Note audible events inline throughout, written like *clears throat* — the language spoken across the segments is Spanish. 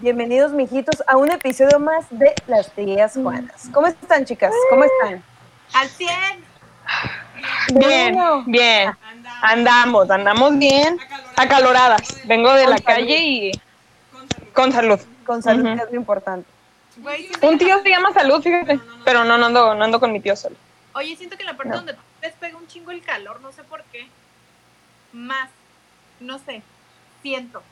Bienvenidos, mijitos, a un episodio más de Las Tías Juanas. ¿Cómo están, chicas? ¿Cómo están? Al 100. Bien, Bueno. bien. Andamos, andamos bien. Acaloradas. Vengo de Con la salud. calle y con salud. Con salud, es lo importante. Un tío se llama salud, fíjate. Pero no, no ando, no ando con mi tío solo. Oye, siento que la parte No. donde ves pega un chingo el calor, no sé por qué. Más. No sé. Siento.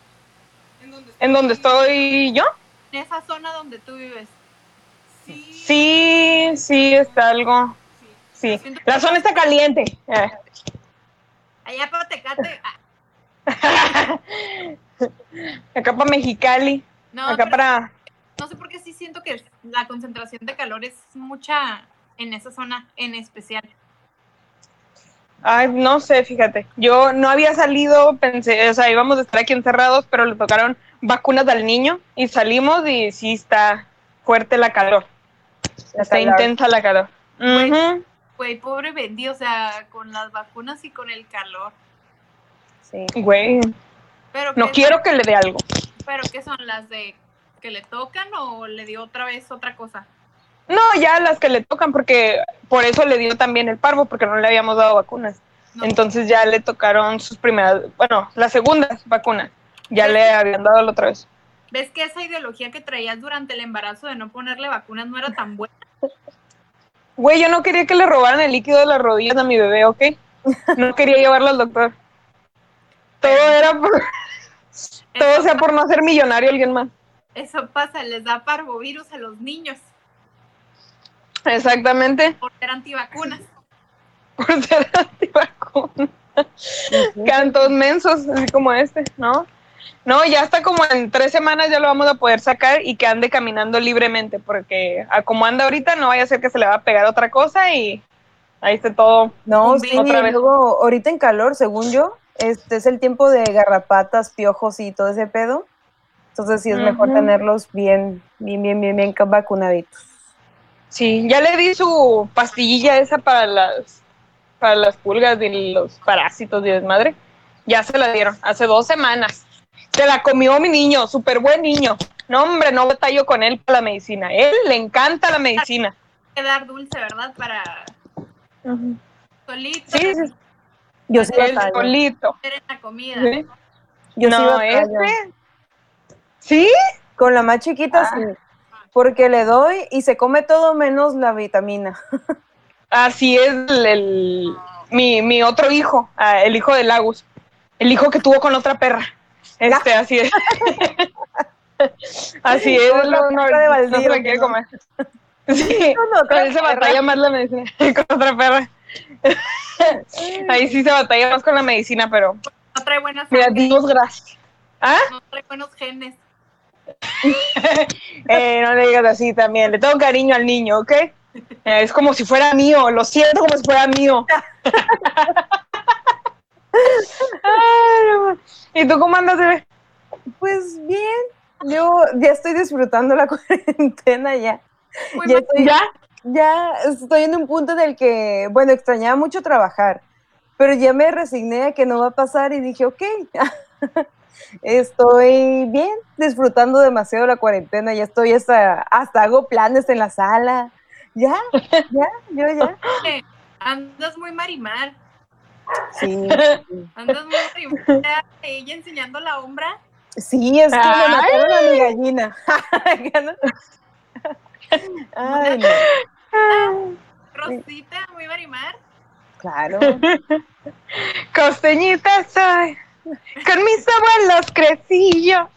¿En donde estoy yo? En esa zona donde tú vives. Sí, sí, está algo. Sí. La zona está caliente. Eh. Allá para Tecate. ah, *laughs* Acá para Mexicali. no, Acá para. no sé por qué sí siento que la concentración de calor es mucha en esa zona en especial. Ay, no sé, fíjate. Yo no había salido, pensé, o sea, íbamos a estar aquí encerrados, pero le tocaron vacunas al niño y salimos y sí está fuerte la calor. Está intensa la calor. Güey. Pobre Bendy, o sea, con las vacunas y con el calor. Sí. Güey, Pero no ¿qué quiero son- que le dé algo. ¿Pero qué son las de que le tocan o le dio otra vez otra cosa? No, ya las que le tocan, porque por eso le dio también el parvo, porque no le habíamos dado vacunas. No. Entonces ya le tocaron sus primeras, bueno, las segundas vacunas. Ya le habían dado la otra vez. ¿Ves que esa ideología que traías durante el embarazo de no ponerle vacunas no era tan buena? Güey, yo no quería que le robaran el líquido de las rodillas a mi bebé, ¿ok? No quería llevarlo al doctor. Todo era por, todo sea por no ser millonario alguien más. eso pasa, les da parvovirus a los niños Exactamente, por ser antivacunas. por ser antivacuna. Cantos mensos, así como este, ¿no? No, ya hasta como en tres semanas ya lo vamos a poder sacar y que ande caminando libremente, porque a como anda ahorita no vaya a ser que se le va a pegar otra cosa y ahí esté todo. No, sí, otra y vez. luego, ahorita en calor, según yo, este es el tiempo de garrapatas, piojos y todo ese pedo. Entonces sí es mejor tenerlos bien, bien, bien, bien, bien vacunaditos. Sí, ya le di su pastillilla esa para las para las pulgas y los parásitos y desmadre. Ya se la dieron hace dos semanas. Se la comió mi niño, súper buen niño. No, hombre, no batallo con él para la medicina. Él le encanta la medicina. Hay que dar dulce, ¿verdad? Para solito Sí, sí, Yo sí él solito. en la comida. Sí. Yo sí no, batallo. este. ¿Sí? Con la más chiquita Ah. sí. Porque le doy y se come todo menos la vitamina. Así es el, el- mi, mi otro hijo, ah, el hijo de Lagos. El hijo que tuvo con otra perra. Este, así es. *laughs* así es. No, no, perra de no se la quiere *laughs* no. comer. Sí, Con él se perra. batalla más la *laughs* medicina con otra perra. Ahí sí se batalla más con la medicina, pero No trae buenas mira, Dios gracias. ¿Ah? no trae buenos genes. *laughs* Eh, no le digas así también. Le tengo cariño al niño, ¿ok? Eh, es como si fuera mío. Lo siento como si fuera mío. *laughs* Ay. ¿Y tú cómo andas, bebé? Pues bien, yo ya estoy disfrutando la *laughs* cuarentena ya. Muy Ya estoy, ¿Ya? ya estoy en un punto en el que, bueno, extrañaba mucho trabajar, pero ya me resigné a que no va a pasar y dije, ok, estoy bien, disfrutando demasiado la cuarentena, ya estoy hasta, hasta hago planes en la sala, ya, ya, yo ya. Andas muy marimar. Sí, Andas muy marimar. Ella enseñando la hombra. sí es que me Ay. mataron a mi gallina. *laughs* Ay, no, Rosita, muy marimar. claro. *laughs* Costeñita soy. Con mis abuelos crecí yo.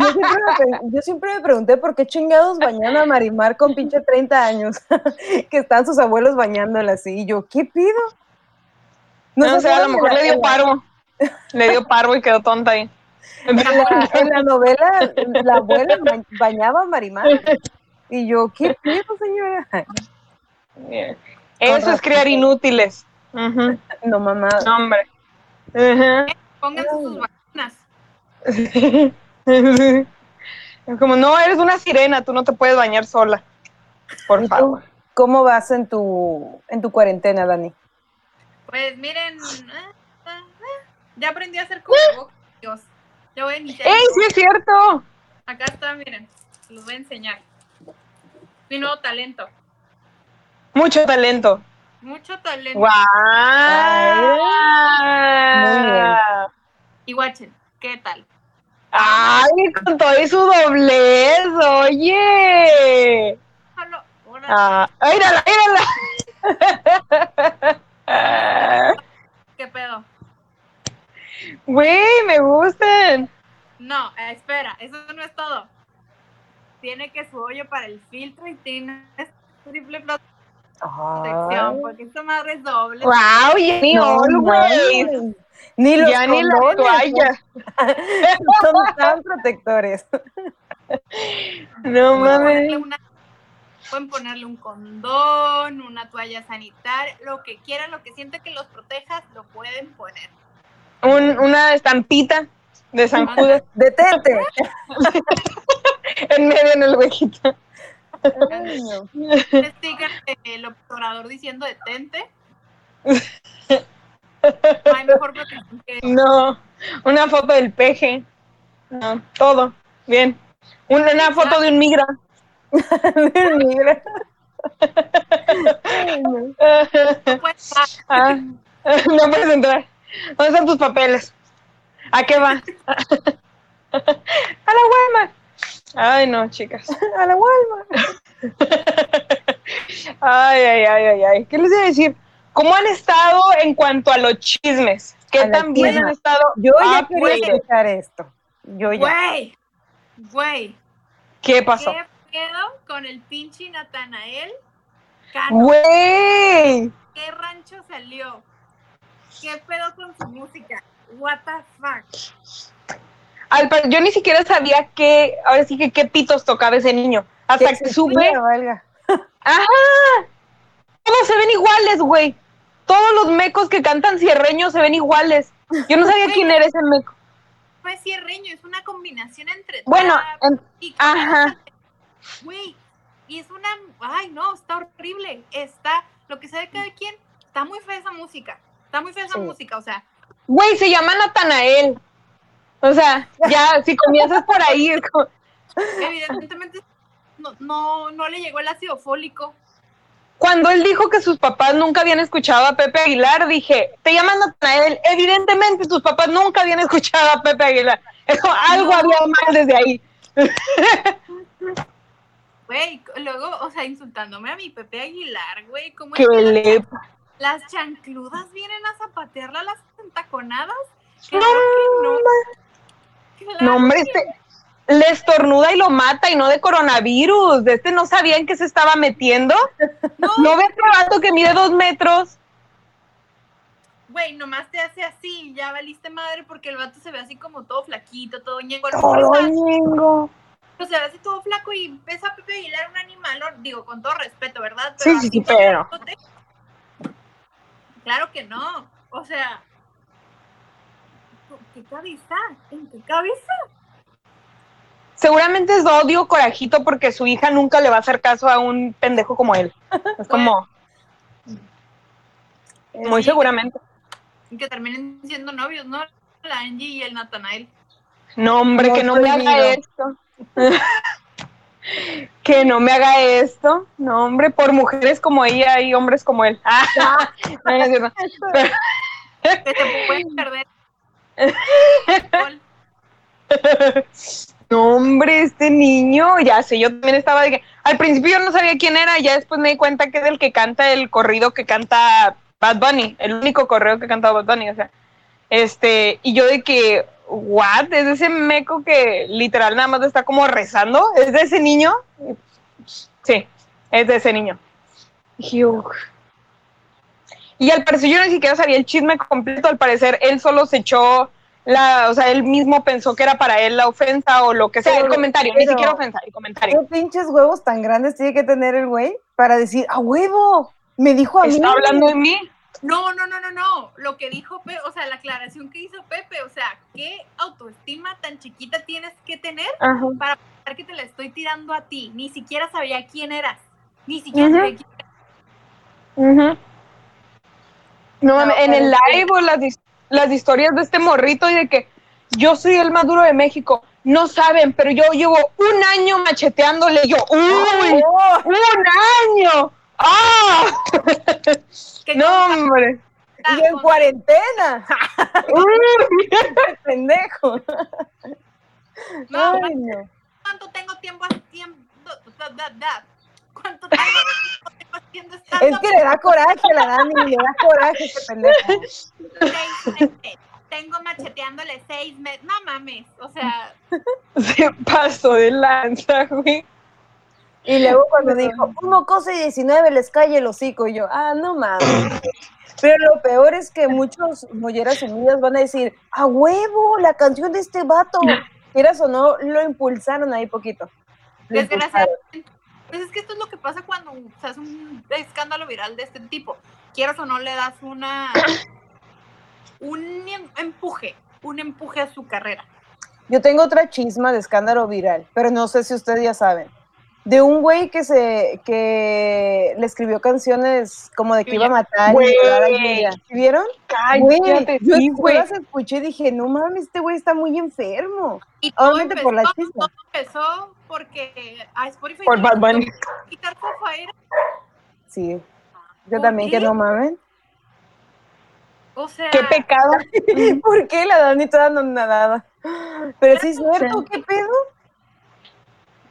Yo siempre, me, pre- yo siempre me pregunté por qué chingados bañan a Marimar con pinche 30 años, *laughs* que están sus abuelos bañándola así. Y yo, ¿qué pido? No, sé, a lo mejor le dio parvo. Le dio parvo y quedó tonta ahí. En la, en la novela, la abuela ba- bañaba a Marimar. Y yo, ¿qué pido, señora? Eso es criar inútiles. No, mamá. No, hombre. Ujú. Pónganse sus vacunas. *laughs* Como no, eres una sirena, tú no te puedes bañar sola. Por favor. ¿Cómo vas en tu, en tu cuarentena, Dani? Pues miren, ah, ya aprendí a hacer cubrebocas. Dios. Ya voy a iniciar. ¡Ey, sí es cierto! Acá está, miren. Los voy a enseñar. Mi nuevo talento. Mucho talento. Mucho talento. ¡Guau! Muy bien. Y guachen, ¿qué tal? ¡Ay, con todo y su doblez! ¡Oye! Solo, Ah, ¡Mírala, mírala! ¿Qué pedo? Güey, me gustan. No, eh, espera, eso no es todo. Tiene que su hoyo para el filtro y tiene triple protección, porque esta madre es doble. ¡Wow! No Always. mames. Ni los Ya ni la condones toalla. *laughs* son tan protectores. No mames. una- pueden ponerle un condón, una toalla sanitaria, lo que quieran, lo que siente que los protejas, lo pueden poner. Un- una estampita de San Judas Detente. en medio en el huequito. Un sticker del obturador diciendo detente. *laughs* *laughs* No hay mejor protección que No, una foto del peje. No, todo. Bien. Una, una foto de un migra. *laughs* No puede estar. Ah, no puedes entrar. ¿Dónde están tus papeles? ¿A qué va? *laughs* A la Walmart. Ay, no, chicas. A la Walmart. Ay, ay, ay, ay, ay. ¿Qué les iba a decir? ¿Cómo han estado en cuanto a los chismes? ¿Qué A tan bien han estado? Yo ya Ah, quería escuchar esto. Yo ya. Güey, güey, ¿Qué pasó? ¿qué pedo con el pinche Natanael? Güey. ¿qué rancho salió? ¿Qué pedo con su música? What the fuck? Al par- yo ni siquiera sabía que, ahora sí que qué pitos tocaba ese niño. Hasta que, supe. valga. ¡Ajá! Todos se ven iguales, güey. Todos los mecos que cantan cierreños se ven iguales. Yo no sabía *laughs* quién era ese meco. No es cierreño, es una combinación entre Bueno, en- y ajá. Güey, y es una. Ay, no, está horrible. Está. Lo que sabe cada quien. Está muy fea esa música. Está muy fea esa Sí. música. O sea, güey, se llama Natanael. O sea, ya, si comienzas por ahí, es como- evidentemente no, no, no le llegó el ácido fólico. Cuando él dijo que sus papás nunca habían escuchado a Pepe Aguilar, dije, te llamas Natanael. Evidentemente tus papás nunca habían escuchado a Pepe Aguilar. *laughs* Eso, algo No. había mal desde ahí. *laughs* Güey, luego, o sea, insultándome a mi Pepe Aguilar, güey. ¿Cómo es Que las- chancludas vienen a zapatearla a las entaconadas? Claro que no. Claro No, hombre, que este le estornuda y lo mata y no de coronavirus. De este no sabían que se estaba metiendo. no. ¿No ves vato que mide dos metros? Güey, nomás te hace así, ya valiste madre porque el vato se ve así como todo flaquito, todo ñengo. Todo ñengo. O sea, así todo flaco y ves a Pepe Aguilar un animal, digo, con todo respeto, ¿verdad? Sí, sí, sí, todo pero-. Claro que no. O sea, ¿en qué cabeza? ¿En qué cabeza? Seguramente es odio, corajito, porque su hija nunca le va a hacer caso a un pendejo como él. Es *laughs* como, muy Sí. seguramente. Y que terminen siendo novios, ¿no? La Angie y el Nathanael. No, hombre, No que no me haga esto. *laughs* que no me haga esto. No, hombre, por mujeres como ella y hombres como él. *laughs* Ah, no, no es cierto. Pero- Que se pueden perder. No, hombre, este niño, ya sé, yo también estaba de que, al principio yo no sabía quién era, ya después me di cuenta que es el que canta el corrido que canta Bad Bunny, el único corrido que canta Bad Bunny, o sea, este, y yo de que, what, es ese meco que literal nada más está como rezando, es de ese niño, sí, es de ese niño. "Ugh". Y al parecer yo ni siquiera sabía el chisme completo, al parecer él solo se echó la, o sea, él mismo pensó que era para él la ofensa o lo que sea, Pero- el comentario, ni siquiera ofensa, el comentario. ¿Qué pinches huevos tan grandes tiene que tener el güey para decir, a huevo? Me dijo a mí. Está hablando de mí. No, no, no, no, no. Lo que dijo Pepe, o sea, la aclaración que hizo Pepe, o sea, ¿qué autoestima tan chiquita tienes que tener Ajá. para pensar que te la estoy tirando a ti? Ni siquiera sabía quién eras. Ni siquiera sabía quién eras. No, No, en el live o las, las historias de este morrito y de que yo soy el más duro de México. no saben, pero yo llevo un año macheteándole. Yo, ¡uy! Oh, ¡Un año! ¡Ah! No, hombre. y en cuarentena. *laughs* Uy. Pendejo. No, Ay, no. ¿Cuánto tengo tiempo haciendo? da, da, da? ¿Cuánto tengo tiempo *laughs* haciendo stand Es que le da coraje a la Dani, le da coraje ese pendejo. Seis meses. Tengo macheteándole seis meses. No mames. O sea, Se pasó de lanza, güey. Y luego cuando dijo, un mocoso de 19 les cae el hocico, y yo, ah, no mames. Pero lo peor es que muchos molleras unidas van a decir, a huevo, la canción de este vato. Quieras o no, lo impulsaron ahí poquito. Lo impulsaron. desgraciadamente. Pues es que esto es lo que pasa cuando se hace un escándalo viral de este tipo. Quieras o no, le das una. *coughs* un em- empuje. Un empuje a su carrera. Yo tengo otra chisma de escándalo viral, pero no sé si ustedes ya saben. De un güey que se que le escribió canciones como de que iba a matar y Güey. violar a Yuya. ¿Sí ¿Vieron? Güey, Cállate, yo, sí, yo güey. las escuché y dije, no mames, este güey está muy enfermo. Y todo Obviamente por la empezó- chisma. todo empezó porque a Spotify Por Bad Bunny. quitar. Sí. Yo ¿Por también que qué? no mamen. O sea, Qué pecado. *laughs* ¿Por qué la Dani toda no nadada? Pero sí es cierto, Sí. ¿qué pedo?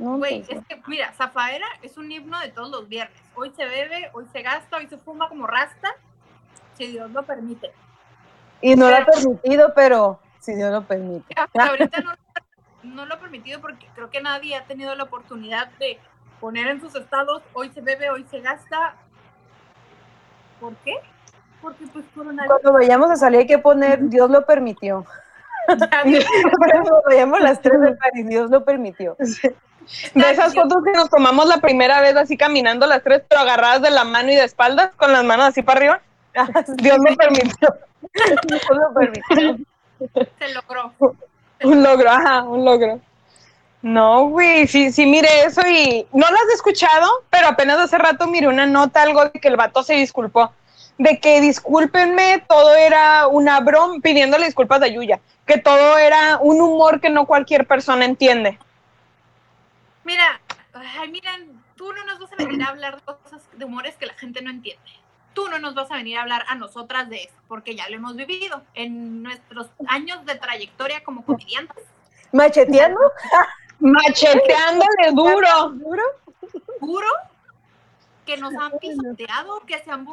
No, güey, pues, es que, mira, Zafaera es un himno de todos los viernes. Hoy se bebe, hoy se gasta, hoy se fuma como rasta, si Dios lo permite. y no lo ha permitido, pero si Dios lo permite. *laughs* Ahorita no, no lo ha permitido porque creo que nadie ha tenido la oportunidad de poner en sus estados, hoy se bebe, hoy se gasta. ¿Por qué? Porque pues coronavirus. Cuando vayamos a salir hay que poner Dios lo permitió. *laughs* *laughs* Cuando vayamos las tres de París, Dios lo permitió. De esas fotos que nos tomamos la primera vez así caminando las tres, pero agarradas de la mano y de espaldas, con las manos así para arriba. *laughs* Dios me permitió. Dios lo permitió. se logró. *laughs* Un logro, ajá, un logro. No, güey, sí, sí, mire eso y no las he escuchado, pero apenas hace rato miré una nota, algo de que el vato se disculpó. De que discúlpenme, todo era una broma, pidiéndole disculpas a Yuya, que todo era un humor que no cualquier persona entiende. Mira, ay, miren, tú no nos vas a venir a hablar de cosas, de humores que la gente no entiende. Tú no nos vas a venir a hablar a nosotras de eso, porque ya lo hemos vivido en nuestros años de trayectoria como comediantes. ¿Macheteando? *laughs* Macheteándole duro. ¿Duro? Juro que nos han pisoteado, que se han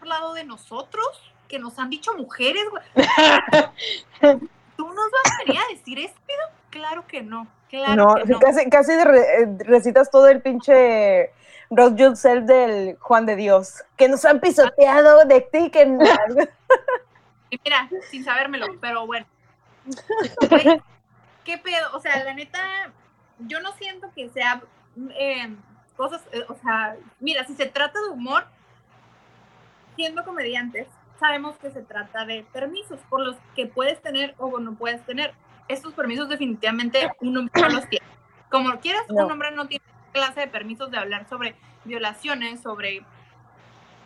burlado de nosotros, que nos han dicho mujeres. güey. *laughs* ¿Tú nos vas a venir a decir eso, Pido? Claro que no, claro no, que no. casi, casi re- eh, recitas todo el pinche Rock Yourself del Juan de Dios. Que nos han pisoteado de ti, que *laughs* Y mira, sin sabérmelo, pero bueno. ¿Qué pedo? O sea, la neta, yo no siento que sea eh, cosas, eh, o sea, mira, si se trata de humor, siendo comediantes, sabemos que se trata de permisos por los que puedes tener o no puedes tener. Estos permisos definitivamente un hombre no los tiene. Como quieras, No. un hombre no tiene clase de permisos de hablar sobre violaciones, sobre...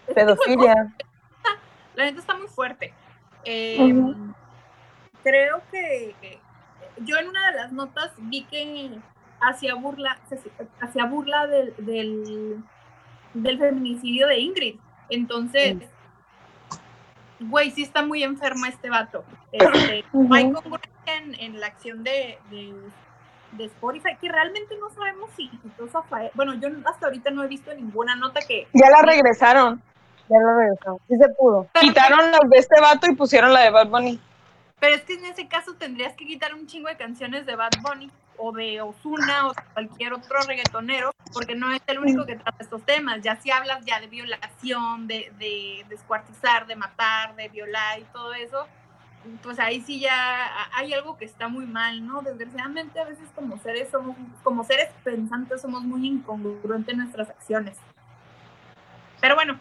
este pedofilia. la neta está muy fuerte. Eh. Creo que yo en una de las notas vi que hacía burla, hacía burla del, del, del feminicidio de Ingrid. Entonces, güey, sí está muy enferma este vato. *coughs* Este, no hay congruencia en, en la acción de, de, de Spotify, que realmente no sabemos si quitó Zafaera. Bueno, yo hasta ahorita no he visto ninguna nota que... Ya la regresaron. Ya lo regresamos. Sí se pudo. Pero- Quitaron las de este vato y pusieron la de Bad Bunny. Pero es que en ese caso tendrías que quitar un chingo de canciones de Bad Bunny o de Ozuna o de cualquier otro reggaetonero, porque no es el único que trata estos temas. Ya si hablas ya de violación, de, de descuartizar, de matar, de violar y todo eso, pues ahí sí ya hay algo que está muy mal, ¿no? Desgraciadamente a veces como seres somos, como seres pensantes somos muy incongruentes en nuestras acciones. Pero bueno,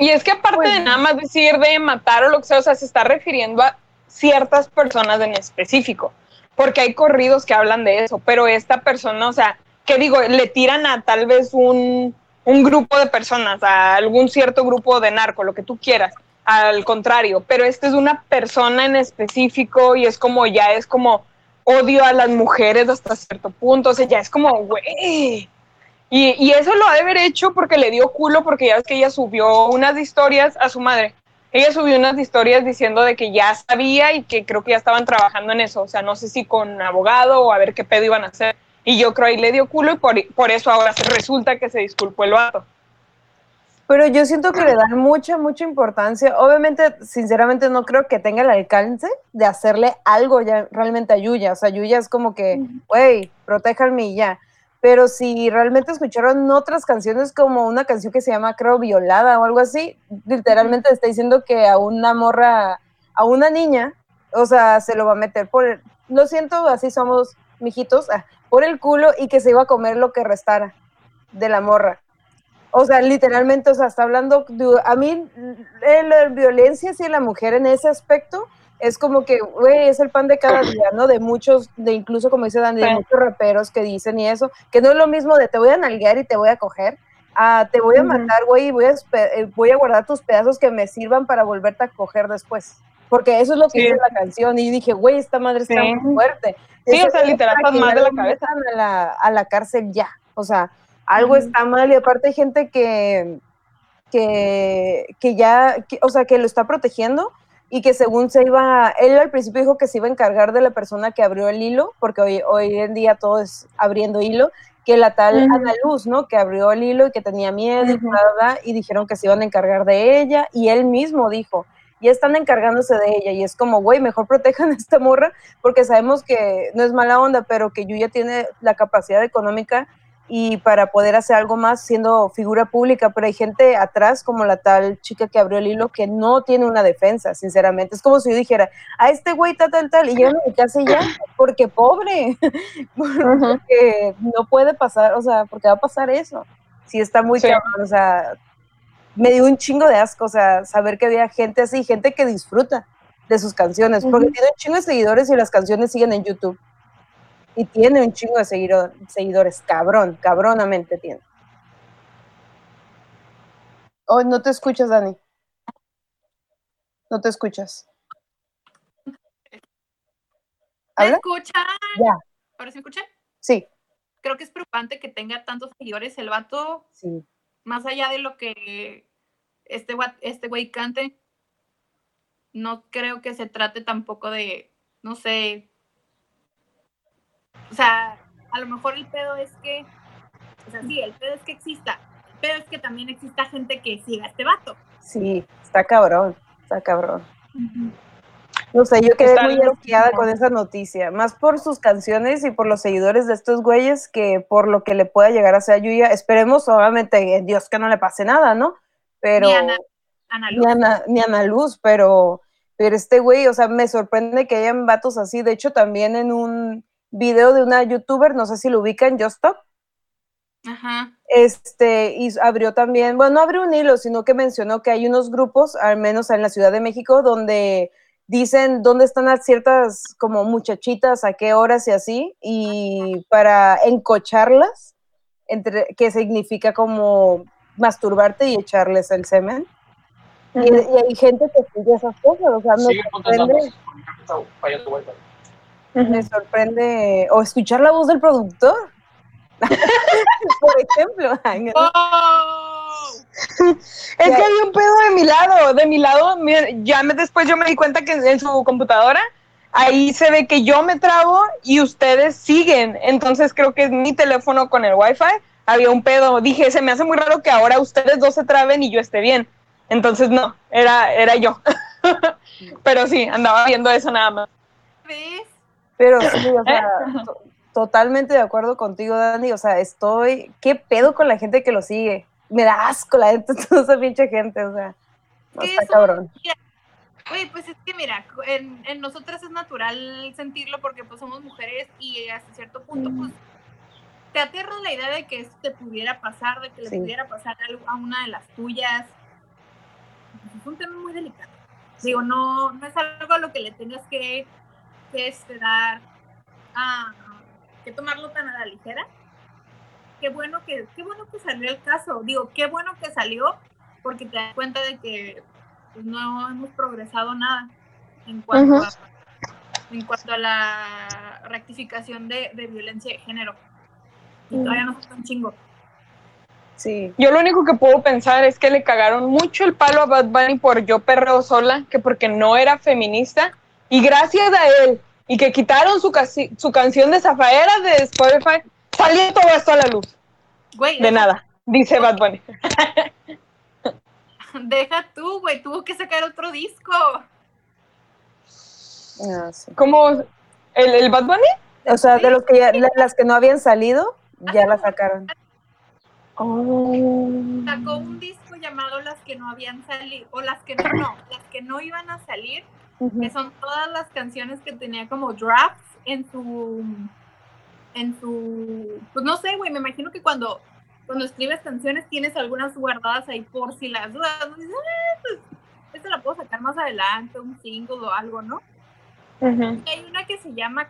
Y es que aparte de nada más decir de matar o lo que sea, o sea, se está refiriendo a ciertas personas en específico, porque hay corridos que hablan de eso, pero esta persona, o sea, que digo, le tiran a tal vez un, un grupo de personas, a algún cierto grupo de narco, lo que tú quieras, al contrario, pero esta es una persona en específico y es como ya es como odio a las mujeres hasta cierto punto, o sea, ya es como, güey. Y, y, eso lo ha de haber hecho porque le dio culo, porque ya ves que ella subió unas historias a su madre. Ella subió unas historias diciendo de que ya sabía y que creo que ya estaban trabajando en eso. O sea, no sé si con abogado o a ver qué pedo iban a hacer. Y yo creo ahí le dio culo y por, por eso ahora se resulta que se disculpó el vato. Pero yo siento que le dan mucha, mucha importancia. Obviamente, sinceramente, no creo que tenga el alcance de hacerle algo ya realmente a Yuya. O sea, Yuya es como que, güey, protéjanme y ya. Pero si realmente escucharon otras canciones, como una canción que se llama, creo, Violada o algo así, literalmente está diciendo que a una morra, a una niña, o sea, se lo va a meter por, lo siento, así somos mijitos, ah, por el culo y que se iba a comer lo que restara de la morra. O sea, literalmente, o sea, está hablando, a mí la violencia hacia la mujer en ese aspecto es como que, güey, es el pan de cada día, ¿no? De muchos, de incluso como dice Dani, de muchos raperos que dicen y eso, que no es lo mismo de te voy a nalguear y te voy a coger, a te voy a matar, güey, y voy a, eh, voy a guardar tus pedazos que me sirvan para volverte a coger después. Porque eso es lo que dice la canción. Y dije, güey, esta madre está muy fuerte. Sí, o sea, literal, más de la cabeza. A la, a la cárcel ya. O sea, algo está mal y aparte hay gente que, que, que ya, o sea, que lo está protegiendo y que según se iba, él al principio dijo que se iba a encargar de la persona que abrió el hilo, porque hoy, hoy en día todo es abriendo hilo, que la tal Ana Luz, ¿no? Que abrió el hilo y que tenía miedo y nada, y dijeron que se iban a encargar de ella, y él mismo dijo, y están encargándose de ella, y es como, güey, mejor protejan a esta morra, porque sabemos que no es mala onda, pero que Yuya tiene la capacidad económica y para poder hacer algo más siendo figura pública, pero hay gente atrás, como la tal chica que abrió el hilo, que no tiene una defensa, sinceramente. Es como si yo dijera, a este güey tal, tal, tal, y yo me casa ya, porque pobre, *laughs* porque no puede pasar, o sea, porque va a pasar eso. Si está muy cabrón, o sea, me dio un chingo de asco, o sea, saber que había gente así, gente que disfruta de sus canciones, porque tiene un chingo de seguidores y las canciones siguen en YouTube y tiene un chingo de seguidores, cabrón, cabronamente tiene. Oh, no te escuchas, Dani. No te escuchas. ¿Me escuchan? Ya. ¿Ahora se escucha? Sí. Creo que es preocupante que tenga tantos seguidores el vato. Sí. Más allá de lo que este, este güey cante, no creo que se trate tampoco de, no sé, o sea, a lo mejor el pedo es que, o sea, sí, el pedo es que exista, pero es que también exista gente que siga a este vato. Sí, está cabrón, está cabrón. No sé, yo quedé muy asqueada con esa noticia, más por sus canciones y por los seguidores de estos güeyes que por lo que le pueda llegar a hacer a Yuya. Esperemos, obviamente, en Dios que no le pase nada, ¿no? Pero. Ni Ana, Luz. Ni Ana, Luz, pero, pero este güey, o sea, me sorprende que hayan vatos así. De hecho, también en un, video de una youtuber, no sé si lo ubican, Justop. Ajá. Este, y abrió también, bueno, no abrió un hilo, sino que mencionó que hay unos grupos, al menos en la Ciudad de México, donde dicen dónde están las ciertas como muchachitas, a qué horas y así, y para encocharlas, entre, que significa como masturbarte y echarles el semen. y, hay gente que sigue esas cosas, o sea, no me sorprende, o escuchar la voz del productor, *laughs* por ejemplo. Oh. Es que había un pedo de mi lado, de mi lado, ya me, después yo me di cuenta que en su computadora, ahí se ve que yo me trabo y ustedes siguen, entonces creo que es mi teléfono con el wifi, había un pedo, dije, se me hace muy raro que ahora ustedes dos se traben y yo esté bien, entonces no, era, era yo, *laughs* pero sí, andaba viendo eso nada más. ¿Ves? Pero *coughs* sí, o sea, totalmente de acuerdo contigo, Dani. O sea, estoy. ¿Qué pedo con la gente que lo sigue? Me da asco la gente, *laughs* toda esa pinche gente, o sea. No está cabrón. Oye, pues es que mira, en, en, nosotras es natural sentirlo porque pues somos mujeres y hasta cierto punto pues te aterra la idea de que esto te pudiera pasar, de que le pudiera pasar a una de las tuyas. Pues, es un tema muy delicado. Digo, no, no es algo a lo que le tengas que que esperar a que tomarlo tan a la ligera. Qué bueno que, qué bueno que salió el caso. Digo, qué bueno que salió porque te das cuenta de que pues, no hemos progresado nada en cuanto a en cuanto a la rectificación de, de violencia de género. Y todavía no está un chingo. Sí. Yo lo único que puedo pensar es que le cagaron mucho el palo a Bad Bunny por yo perreo sola, que porque no era feminista. Y gracias a él, y que quitaron su, casi- su canción de Zafaera de Spotify, salió todo esto a la luz. Güey, De nada, dice Bad Bunny. *laughs* Deja tú, güey, tuvo que sacar otro disco. Ah, sí. ¿Cómo? ¿El, el Bad Bunny? O sea, de los que ya, las que no habían salido, ya las sacaron. Oh. Sacó un disco llamado Las que no habían salido, o las que no, no, las que no iban a salir, Que son todas las canciones que tenía como drafts en su, en su, pues no sé, güey, me imagino que cuando, cuando escribes canciones tienes algunas guardadas ahí por si las dudas. Dices, "Ah, pues, esta la puedo sacar más adelante, un single o algo, ¿no? Y hay una que se llama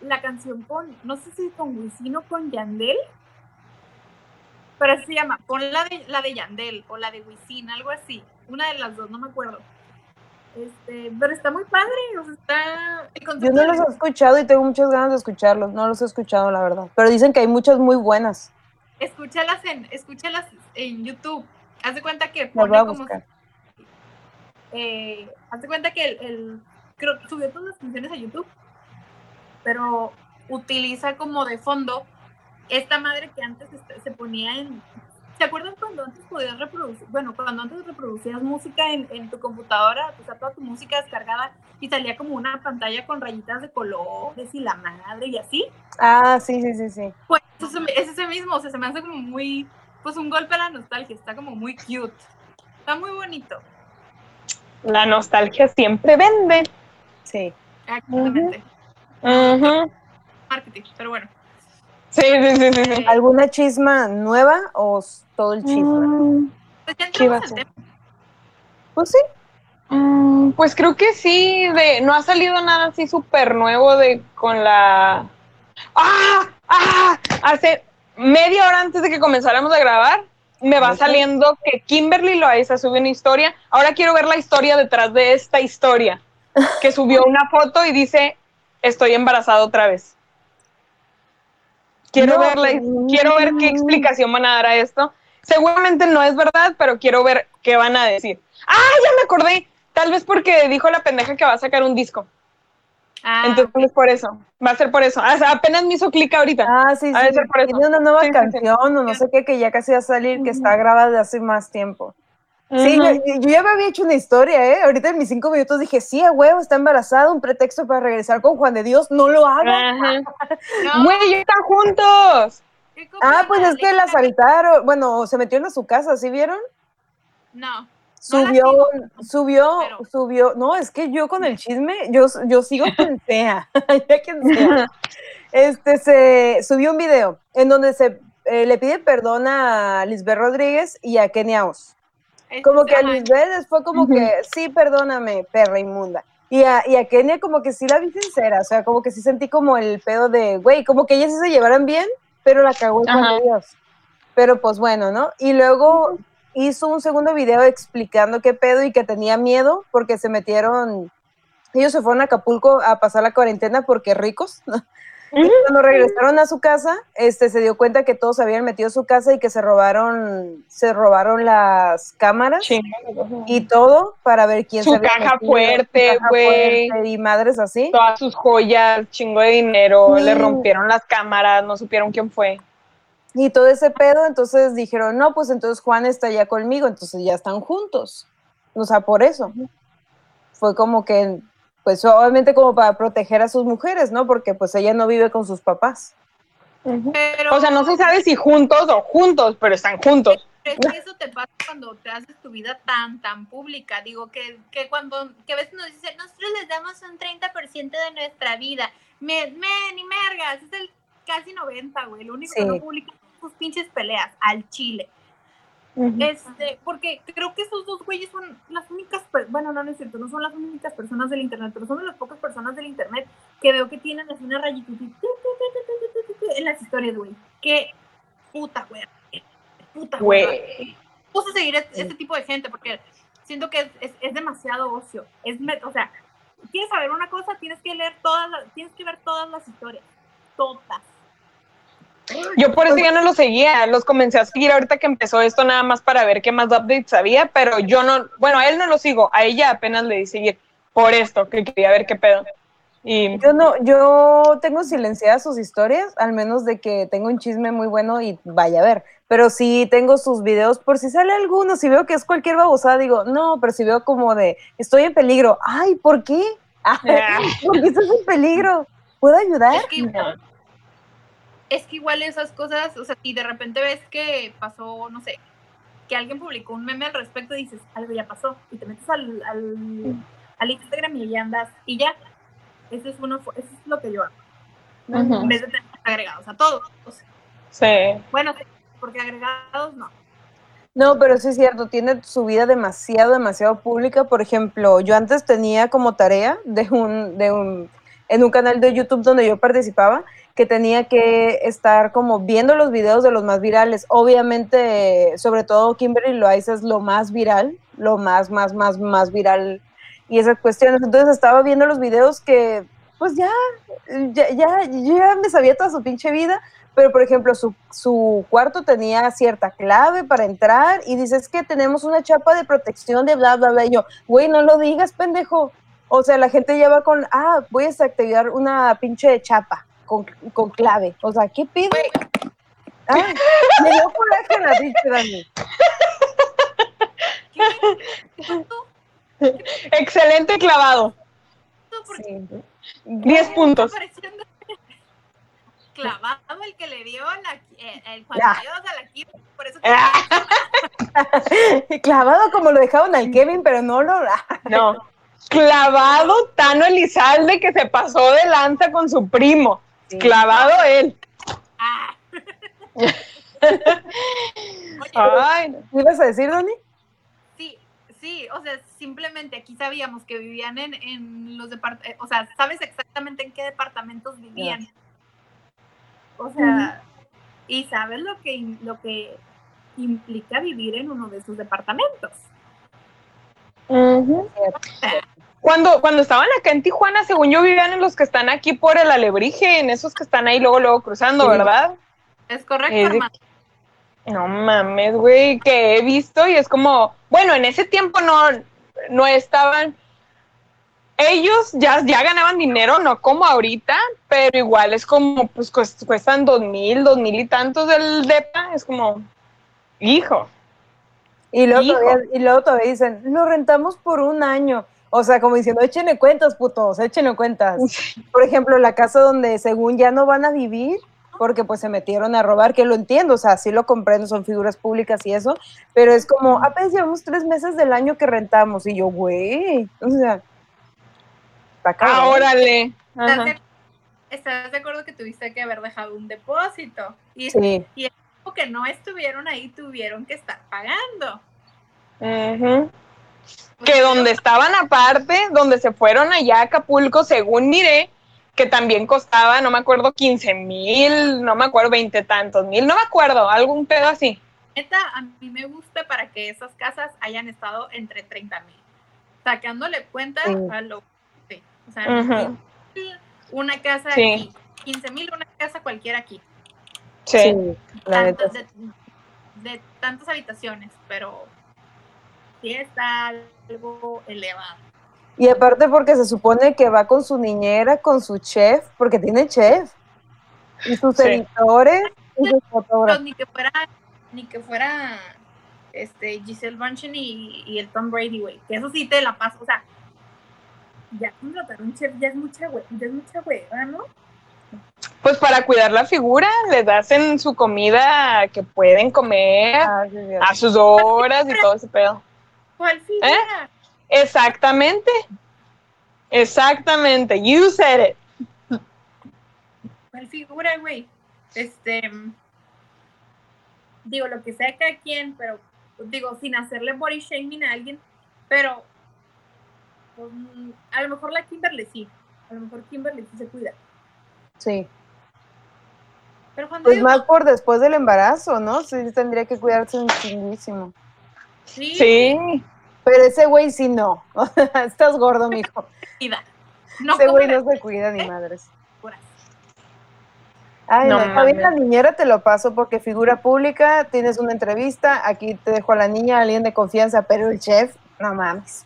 la canción con, no sé si con Wisin o con Yandel, pero así se llama, pon la de, la de Yandel o la de Wisin, algo así, una de las dos, no me acuerdo. Este, pero está muy padre, o sea, está... Yo no los he escuchado y tengo muchas ganas de escucharlos. No los he escuchado, la verdad. Pero dicen que hay muchas muy buenas. escúchalas en, escúchalas en YouTube. Haz de cuenta que voy pone a como eh, haz de cuenta que el, el- creo que subió todas las canciones a YouTube, pero utiliza como de fondo esta madre que antes se ponía en. ¿Te acuerdas cuando antes podías reproducir? Bueno, cuando antes reproducías música en, en tu computadora, o sea, toda tu música descargada y salía como una pantalla con rayitas de colores y la madre y así. Ah, sí, sí, sí, sí. Pues eso se me- es ese mismo, o sea, se me hace como muy, pues un golpe a la nostalgia, está como muy cute. Está muy bonito. La nostalgia siempre vende. Sí. Exactamente. Ujú. Marketing, pero bueno. Sí, sí, sí, sí. sí. ¿Alguna chisma nueva o todo el chisme? Mm, pues ya ¿qué iba a entramos al. Pues sí. mm, pues creo que sí, de, no ha salido nada así súper nuevo de con la... ¡Ah! ¡Ah! Hace media hora antes de que comenzáramos a grabar, me va saliendo que Kimberly Loaiza subió una historia. Ahora quiero ver la historia detrás de esta historia. Que subió una foto y dice, estoy embarazada otra vez. Quiero, No, quiero ver qué explicación van a dar a esto. Seguramente no es verdad, pero quiero ver qué van a decir. ¡Ah, ya me acordé! Tal vez porque dijo la pendeja que va a sacar un disco. Ah, Entonces es por eso. Va a ser por eso. O sea, apenas me hizo clic ahorita. Ah, sí, sí. ser por eso. Tiene una nueva Sí, sí, sí. canción o no sé qué que ya casi va a salir, que está grabada de hace más tiempo. Sí, yo, yo ya me había hecho una historia, ¿eh? Ahorita en mis cinco minutos dije, sí, a huevo, está embarazada, un pretexto para regresar con Juan de Dios, no lo haga. Ajá. *laughs* no, Güey, ya están juntos. ¿qué copias Ah, pues es que la asaltaron, bueno, se metieron a su casa, ¿sí vieron? No. Subió, sigo, subió, pero- subió, no, es que yo con el chisme, yo, yo sigo *laughs* quien sea, *laughs* ya quien sea. Este, se subió un video en donde se eh, le pide perdón a Lisbeth Rodríguez y a Kenia Oz. Es- Como que a Lisbeth fue como que, sí, perdóname, perra inmunda. Y a, y a Kenia como que sí la vi sincera, o sea, como que sí sentí como el pedo de, güey, como que ellas sí se llevaran bien, pero la cagó de Dios. Pero pues bueno, ¿no? Y luego hizo un segundo video explicando qué pedo y que tenía miedo porque se metieron, ellos se fueron a Acapulco a pasar la cuarentena porque ricos, *laughs* ¿no? Cuando regresaron a su casa, este se dio cuenta que todos habían metido a su casa y que se robaron, se robaron las cámaras Chingada. y todo para ver quién Su se había caja metido, fuerte, güey. y madres así. Todas sus joyas, chingo de dinero, Sí. le rompieron las cámaras, no supieron quién fue. Y todo ese pedo, entonces dijeron, no, pues entonces Juan está ya conmigo, entonces ya están juntos. O sea, por eso. Fue como que, pues obviamente como para proteger a sus mujeres, ¿no? Porque pues ella no vive con sus papás. Pero, O sea, no se sabe si juntos o juntos, pero están juntos. Es que eso te pasa cuando te haces tu vida tan, tan pública. Digo, que, que cuando, que a veces nos dicen, nosotros les damos un 30% de nuestra vida. Me, me, ni mergas, es el casi 90, güey. Lo único que no publican son sus pinches peleas al chile. Este, porque creo que esos dos güeyes son las únicas, bueno, no, no es cierto, no son las únicas personas del internet, pero son de las pocas personas del internet que veo que tienen así una tu, en las historias, güey. Qué puta, güey. Puta, güey. Puse a seguir este, este tipo de gente porque siento que es, es, es demasiado ocio. Es, o sea, quieres saber una cosa, tienes que leer todas, tienes que ver todas las historias, todas. Yo por eso ya no los seguía, los comencé a seguir ahorita que empezó esto nada más para ver qué más updates había, pero yo no, bueno, a él no lo sigo, a ella apenas le di seguir por esto, que quería ver qué pedo. Y Yo no, yo tengo silenciadas sus historias, al menos de que tengo un chisme muy bueno y vaya a ver. Pero sí tengo sus videos por si sale alguno, si veo que es cualquier babosada, digo, no, pero si veo como de, estoy en peligro, ay, ¿por qué? Ay, *laughs* ¿Por qué estás en peligro? ¿Puedo ayudar? Es que, es que igual esas cosas, o sea, si de repente ves que pasó, no sé, que alguien publicó un meme al respecto, dices, algo ya pasó, y te metes al, al, al Instagram y ya andas, y ya. Eso es, uno, eso es lo que yo hago. Ujú. En vez de tener agregados a todos. sí. Bueno, porque agregados no. No, pero sí es cierto, tiene su vida demasiado, demasiado pública. Por ejemplo, yo antes tenía como tarea de un, de un, en un canal de YouTube donde yo participaba, que tenía que estar como viendo los videos de los más virales. Obviamente, sobre todo Kimberly Loaiza es lo más viral, lo más, más, más, más viral y esas cuestiones. Entonces estaba viendo los videos que, pues ya, ya, ya, ya me sabía toda su pinche vida, pero por ejemplo, su, su cuarto tenía cierta clave para entrar y dices que tenemos una chapa de protección de bla, bla, bla. Y yo, güey, no lo digas, pendejo. O sea, la gente ya va con, ah, voy a desactivar una pinche chapa con, con clave. O sea, ¿qué pido? Ah, me dio coraje la pinche Dani. *laughs* Excelente clavado, Sí. 10 puntos. *laughs* clavado el que le dio la, eh, el Juan Ya. Dios a la Kim, por eso Ah, *laughs* Clavado como lo dejaron al Kevin, pero no lo. No, clavado Tano Elizalde que se pasó de lanza con su primo. Clavado él. ah. Oye, *laughs* Ay, no. ¿Qué ibas a decir, Dani? sí, sí, o sea, simplemente aquí sabíamos que vivían en, en los departamentos, o sea, sabes exactamente en qué departamentos vivían. O sea, y sabes lo que, lo que implica vivir en uno de esos departamentos. Ujú. Cuando, cuando estaban acá en Tijuana, según yo, vivían en los que están aquí por el alebrije, en esos que están ahí luego, luego cruzando, Sí. ¿verdad? Es correcto, Es de-. No mames, güey, que he visto y es como, bueno, en ese tiempo no, no estaban, ellos ya, ya ganaban dinero, no como ahorita, pero igual es como, pues cuest- cuestan dos mil, dos mil y tantos del DEPA, es como, hijo, Y luego, Hijo. todavía, y luego todavía dicen, lo rentamos por un año. O sea, como diciendo, échenle cuentas, putos, échenle cuentas. *laughs* Por ejemplo, la casa donde según ya no van a vivir, porque pues se metieron a robar, que lo entiendo, o sea, sí lo comprendo, son figuras públicas y eso, pero es como, apenas llevamos tres meses del año que rentamos, y yo, güey, o sea, está cabrón. ah, órale. ¿Estás Ajá. de, acuerdo que tuviste que haber dejado un depósito? Y Sí, que no estuvieron ahí tuvieron que estar pagando. Pues, que donde estaban aparte, donde se fueron allá a Acapulco, según miré, que también costaba, no me acuerdo, 15 mil, no me acuerdo, 20 tantos mil, no me acuerdo, algún pedo así. Neta, a mí me gusta para que esas casas hayan estado entre 30 mil. Sacándole cuenta Sí. a lo sí, O sea, Ujú. 15,000 una casa Sí. aquí, 15 mil una casa cualquiera aquí. Sí. sí, la neta. Tantas de, de tantas habitaciones, pero sí está algo elevado. Y aparte porque se supone que va con su niñera, con su chef, porque tiene chef, y sus Sí. editores, y sus fotógrafos. ni que fuera, ni que fuera este Giselle Bunchen y, y el Tom Brady, güey. Que eso sí te la paso. O sea, ya contratar un chef ya es mucha hue- ya es mucha hueva, ¿no? Pues para cuidar la figura, les hacen su comida que pueden comer Ah, sí, sí. a sus horas y todo ese pedo. ¿Cuál figura? Exactamente. Exactamente. You said it. ¿Cuál figura, güey? Este. Digo, lo que sea cada quien, pero digo, sin hacerle body shaming a alguien, pero pues, mm, a lo mejor la Kimberly sí. A lo mejor Kimberly sí se cuida. Sí. Pero cuando Pues digo, más por después del embarazo, ¿no? Sí, tendría que cuidarse un chinguísimo. Sí, Sí. pero ese güey sí no. *laughs* Estás gordo, mijo. No ese güey no se cuida ni madres. Ay, no, no la niñera te lo paso porque figura pública, tienes una entrevista, aquí te dejo a la niña, alguien de confianza, pero el chef, no mames.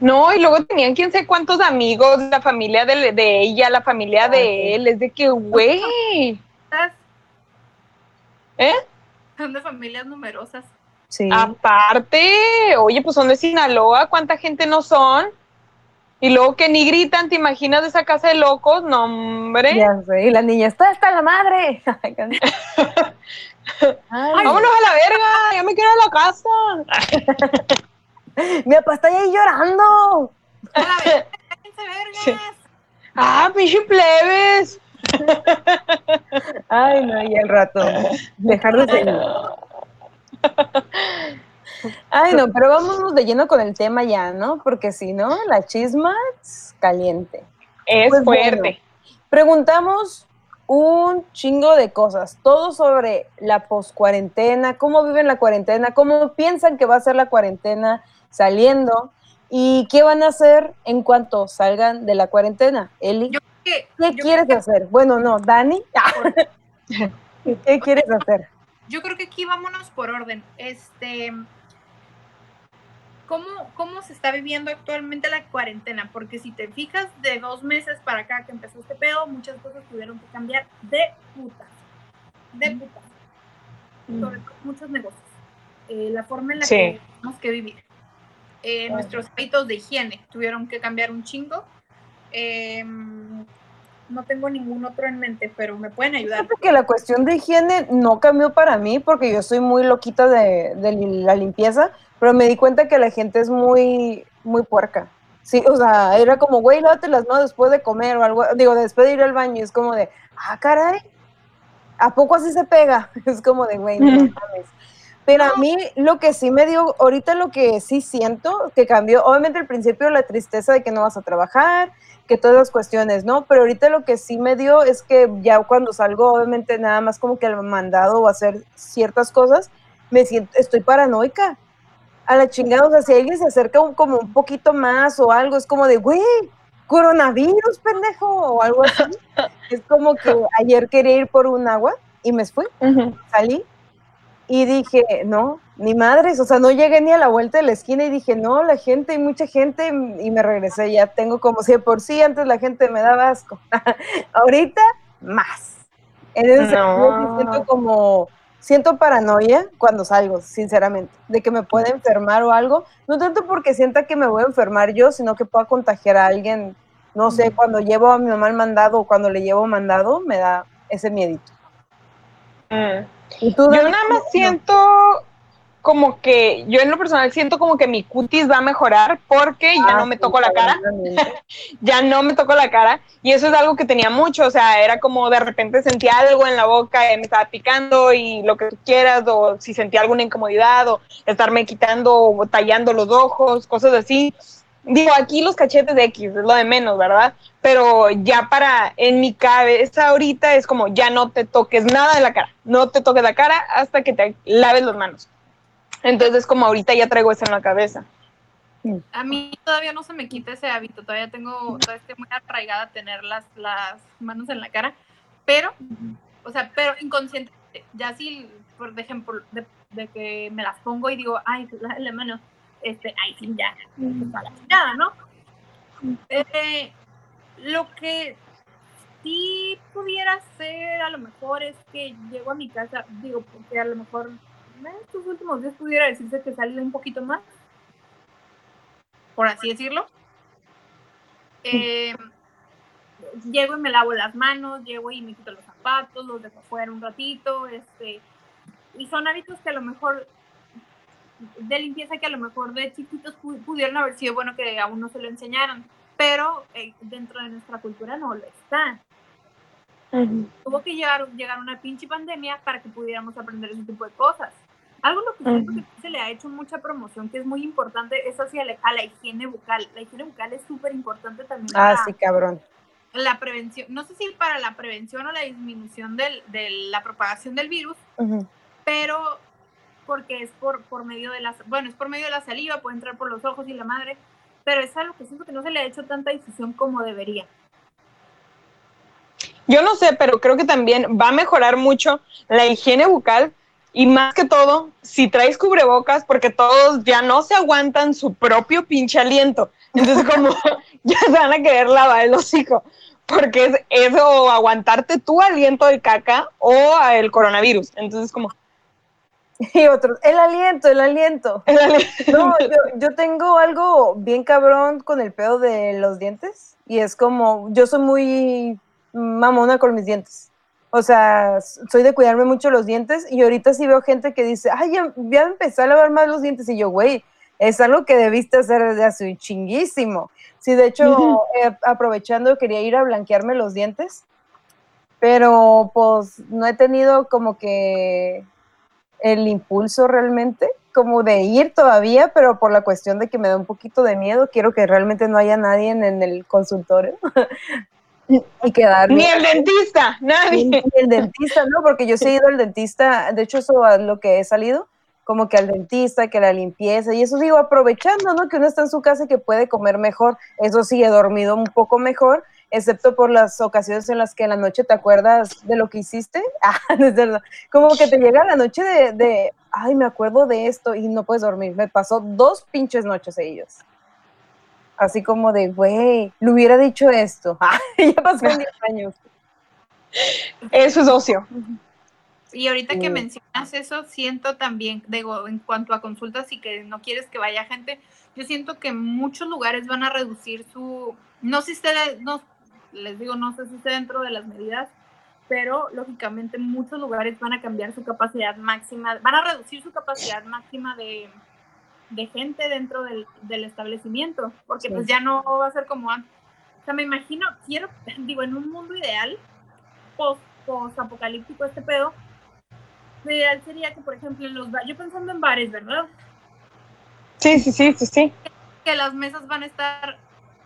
No, y luego tenían quién sé cuántos amigos, la familia de, de ella, la familia de él, es de que, güey. ¿Eh? Son de familias numerosas. Sí. Aparte, oye, pues son de Sinaloa, ¿cuánta gente no son? Y luego que ni gritan, ¿te imaginas de esa casa de locos? No, hombre. Ya sé, y la niña, está hasta la madre. *laughs* Vámonos a la verga, ya me quiero a la casa. *laughs* Mi papá está ahí llorando. Ah, pinche plebes. Ay, no, y el rato. Dejar de seguir. Ay, no, pero vámonos de lleno con el tema ya, ¿no? Porque si no, la chisma es caliente. Es pues fuerte. preguntamos un chingo de cosas, todo sobre la poscuarentena, cómo viven la cuarentena, cómo piensan que va a ser la cuarentena saliendo y qué van a hacer en cuanto salgan de la cuarentena. Eli, ¿qué quieres hacer? Bueno, no, Dani, *laughs* ¿qué quieres hacer? Yo creo que aquí vámonos por orden. Este, ¿Cómo, ¿cómo, se está viviendo actualmente la cuarentena? Porque si te fijas, de dos meses para acá que empezó este pedo, muchas cosas tuvieron que cambiar de puta. De puta. Sobre muchos negocios. Eh, la forma en la que tenemos que vivir. Eh, nuestros hábitos de higiene tuvieron que cambiar un chingo. Em, no tengo ningún otro en mente, pero me pueden ayudar. Porque la cuestión de higiene no cambió para mí, porque yo soy muy loquita de, la limpieza, pero me di cuenta que la gente es muy, muy puerca. Sí, o sea, era como, güey, lávate las manos después de comer o algo, digo, después de ir al baño, es como de, ah, caray, ¿a poco así se pega? *laughs* Es como de, güey, no mames. Pero a mí lo que sí me dio, ahorita lo que sí siento que cambió, obviamente al principio la tristeza de que no vas a trabajar, que todas las cuestiones, ¿no? Pero ahorita lo que sí me dio es que ya cuando salgo, obviamente nada más como que al mandado o hacer ciertas cosas, me siento, estoy paranoica. A la chingada, o sea, si alguien se acerca como un poquito más o algo, es como de, güey, coronavirus, pendejo, o algo así. *laughs* es como que ayer quería ir por un agua y me fui, salí y dije, no, ni madres, o sea, no llegué ni a la vuelta de la esquina y dije, no, la gente, hay mucha gente, y me regresé, ya tengo como si por sí antes la gente me daba asco. *laughs* Ahorita, más. En ese sentido, siento como, siento paranoia cuando salgo, sinceramente, de que me pueda enfermar o algo, no tanto porque sienta que me voy a enfermar yo, sino que pueda contagiar a alguien, no sé, cuando llevo a mi mamá el mandado o cuando le llevo mandado, me da ese miedito. Mm. Yo nada más siento como que, yo en lo personal siento como que mi cutis va a mejorar porque ya ah, no me toco la cara. *laughs* ya no me toco la cara. Y eso es algo que tenía mucho. O sea, era como de repente sentía algo en la boca, y me estaba picando y lo que tú quieras, o si sentía alguna incomodidad, o estarme quitando o tallando los ojos, cosas así. Digo, aquí los cachetes de X es lo de menos, ¿verdad? Pero ya para, en mi cabeza ahorita es como, ya no te toques nada de la cara, no te toques la cara hasta que te laves las manos. Entonces, como ahorita ya traigo eso en la cabeza. A mí todavía no se me quita ese hábito, todavía tengo, todavía estoy muy arraigada a tener las, las manos en la cara, pero, o sea, pero inconscientemente, ya si, por ejemplo, de, que me las pongo y digo, ay, la mano, este, ahí sí ya, nada, ¿no? Eh, lo que sí pudiera ser a lo mejor es que llego a mi casa, digo, porque a lo mejor en estos últimos días pudiera decirse que salido un poquito más, por así decirlo. Eh, llego y me lavo las manos, llego y me quito los zapatos, los dejo afuera un ratito, este, y son hábitos que a lo mejor de limpieza que a lo mejor de chiquitos pudieron haber sido bueno que aún no se lo enseñaran, pero eh, dentro de nuestra cultura no lo está. Tuvo que llegar, llegar una pinche pandemia para que pudiéramos aprender ese tipo de cosas. Algo lo que, se le ha hecho mucha promoción, que es muy importante, es hacia la, a la higiene bucal. La higiene bucal es súper importante también. Ah, sí, cabrón. La prevención, no sé si para la prevención o la disminución del, de la propagación del virus, pero porque es por, por medio de las, bueno, es por medio de la saliva, puede entrar por los ojos y la madre, pero es algo que siento que no se le ha hecho tanta difusión como debería. Yo no sé, pero creo que también va a mejorar mucho la higiene bucal y más que todo, si traes cubrebocas, porque todos ya no se aguantan su propio pinche aliento. Entonces, *laughs* como *laughs* ya se van a querer lavar el hocico, porque es eso, aguantarte tu aliento de caca o el coronavirus. Entonces, como, Y otros, el aliento, el aliento. No, yo, yo, tengo algo bien cabrón con el pedo de los dientes. Y es como, yo soy muy mamona con mis dientes. O sea, soy de cuidarme mucho los dientes. Y ahorita sí veo gente que dice, ay, ya, ya empecé a lavar más los dientes. Y yo, güey, es algo que debiste hacer desde hace chinguísimo. Sí, de hecho, eh, aprovechando, quería ir a blanquearme los dientes. Pero pues no he tenido como que el impulso realmente, como de ir todavía, pero por la cuestión de que me da un poquito de miedo, quiero que realmente no haya nadie en, el consultorio. *laughs* y quedar Ni el dentista, nadie. Ni, el dentista, ¿no? Porque yo sí he ido al dentista, de hecho eso es lo que he salido, como que al dentista, que la limpieza, y eso digo, aprovechando, ¿no? Que uno está en su casa y que puede comer mejor, eso sí, he dormido un poco mejor, excepto por las ocasiones en las que en la noche te acuerdas de lo que hiciste. *laughs* Ah, como que te llega la noche de, ay, me acuerdo de esto y no puedes dormir. Me pasó dos pinches noches ellos. Así como de, güey, le hubiera dicho esto. *laughs* ya pasó 10 *laughs* años. Eso es ocio. Y ahorita que mencionas eso, siento también, digo, en cuanto a consultas y que no quieres que vaya gente, yo siento que muchos lugares van a reducir su, no sé si ustedes, no, les digo, no sé si esté dentro de las medidas, pero lógicamente muchos lugares van a cambiar su capacidad máxima, van a reducir su capacidad máxima de, gente dentro del, establecimiento, porque pues ya no va a ser como antes. O sea, me imagino, quiero, *laughs* digo, en un mundo ideal, post, post apocalíptico este pedo, lo ideal sería que, por ejemplo, en los yo pensando en bares, ¿verdad? Sí, sí, sí, sí, sí. Que las mesas van a estar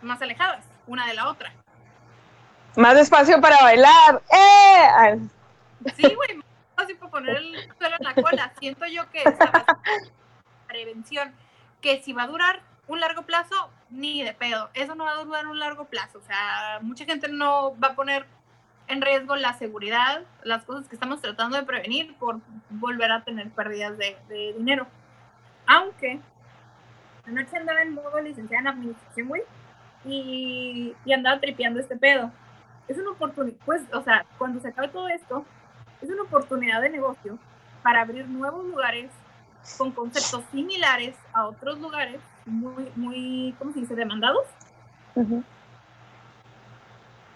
más alejadas una de la otra. Más espacio para bailar. ¡Eh! Sí, güey, más espacio para poner el suelo en la cola. Siento yo que prevención, que si va a durar un largo plazo, ni de pedo. Eso no va a durar un largo plazo. O sea, mucha gente no va a poner en riesgo la seguridad, las cosas que estamos tratando de prevenir por volver a tener pérdidas de, de dinero. Aunque anoche andaba en modo licenciada en administración, güey, y, y andaba tripeando este pedo es una oportunidad, pues, o sea, cuando se acabe todo esto, es una oportunidad de negocio para abrir nuevos lugares con conceptos similares a otros lugares muy, muy, ¿cómo se dice?, demandados.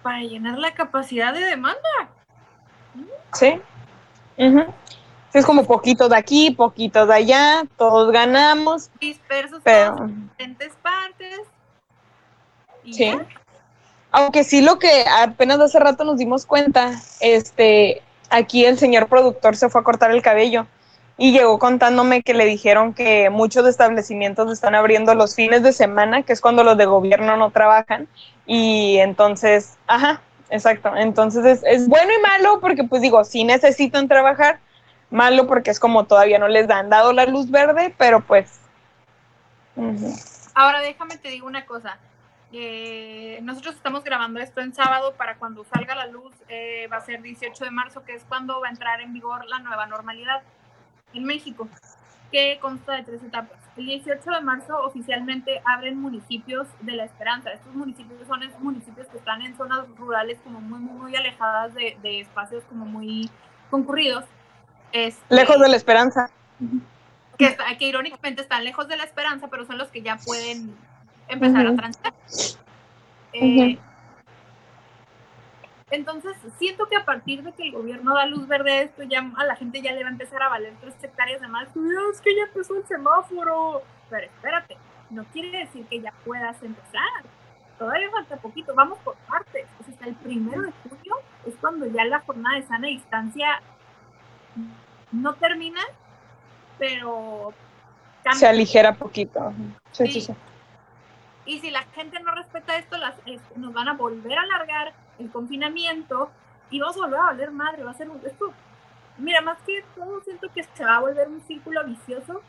Para llenar la capacidad de demanda. Sí. Es como poquito de aquí, poquito de allá, todos ganamos. Dispersos pero... en diferentes partes. sí. Aunque sí lo que apenas hace rato nos dimos cuenta, este, aquí el señor productor se fue a cortar el cabello y llegó contándome que le dijeron que muchos establecimientos están abriendo los fines de semana, que es cuando los de gobierno no trabajan, y entonces, ajá, exacto, entonces es, es bueno y malo porque pues digo, sí necesitan trabajar, malo porque es como todavía no les han dado la luz verde, pero pues... Ahora déjame te digo una cosa, nosotros estamos grabando esto en sábado para cuando salga la luz, eh, va a ser 18 de marzo, que es cuando va a entrar en vigor la nueva normalidad en México, que consta de tres etapas. El 18 de marzo oficialmente abren municipios de la Esperanza. Estos municipios son municipios que están en zonas rurales como muy, muy, alejadas de, espacios como muy concurridos. Este, lejos de la Esperanza. Que, que irónicamente están lejos de la Esperanza, pero son los que ya pueden empezar a transitar. Eh, entonces, siento que a partir de que el gobierno da luz verde a esto, ya a la gente ya le va a empezar a valer tres hectáreas de más. Es que ya empezó el semáforo. Pero espérate, no quiere decir que ya puedas empezar. Todavía falta poquito, vamos por partes. Hasta el primero de junio es cuando ya la jornada de sana distancia no termina, pero se aligera poquito. Sí, sí, sí. Y si la gente no respeta esto, las, nos van a volver a alargar el confinamiento y vamos a volver a valer madre. Va a ser un, esto mira, más que todo siento que se va a volver un círculo vicioso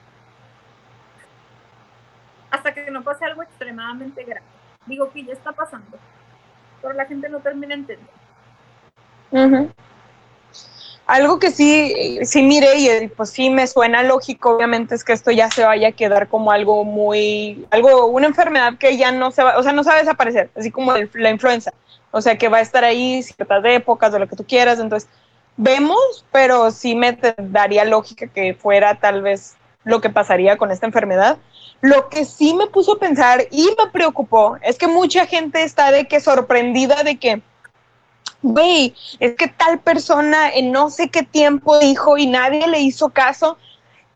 hasta que no pase algo extremadamente grave. Digo que ya está pasando, pero la gente no termina entendiendo. Algo que sí, sí miré y pues sí me suena lógico, obviamente, es que esto ya se vaya a quedar como algo muy, algo, una enfermedad que ya no se va, o sea, no se va a desaparecer, así como la influenza, o sea, que va a estar ahí ciertas épocas de lo que tú quieras, entonces vemos, pero sí me daría lógica que fuera tal vez lo que pasaría con esta enfermedad. Lo que sí me puso a pensar y me preocupó es que mucha gente está de que sorprendida de que, güey, es que tal persona en no sé qué tiempo dijo y nadie le hizo caso,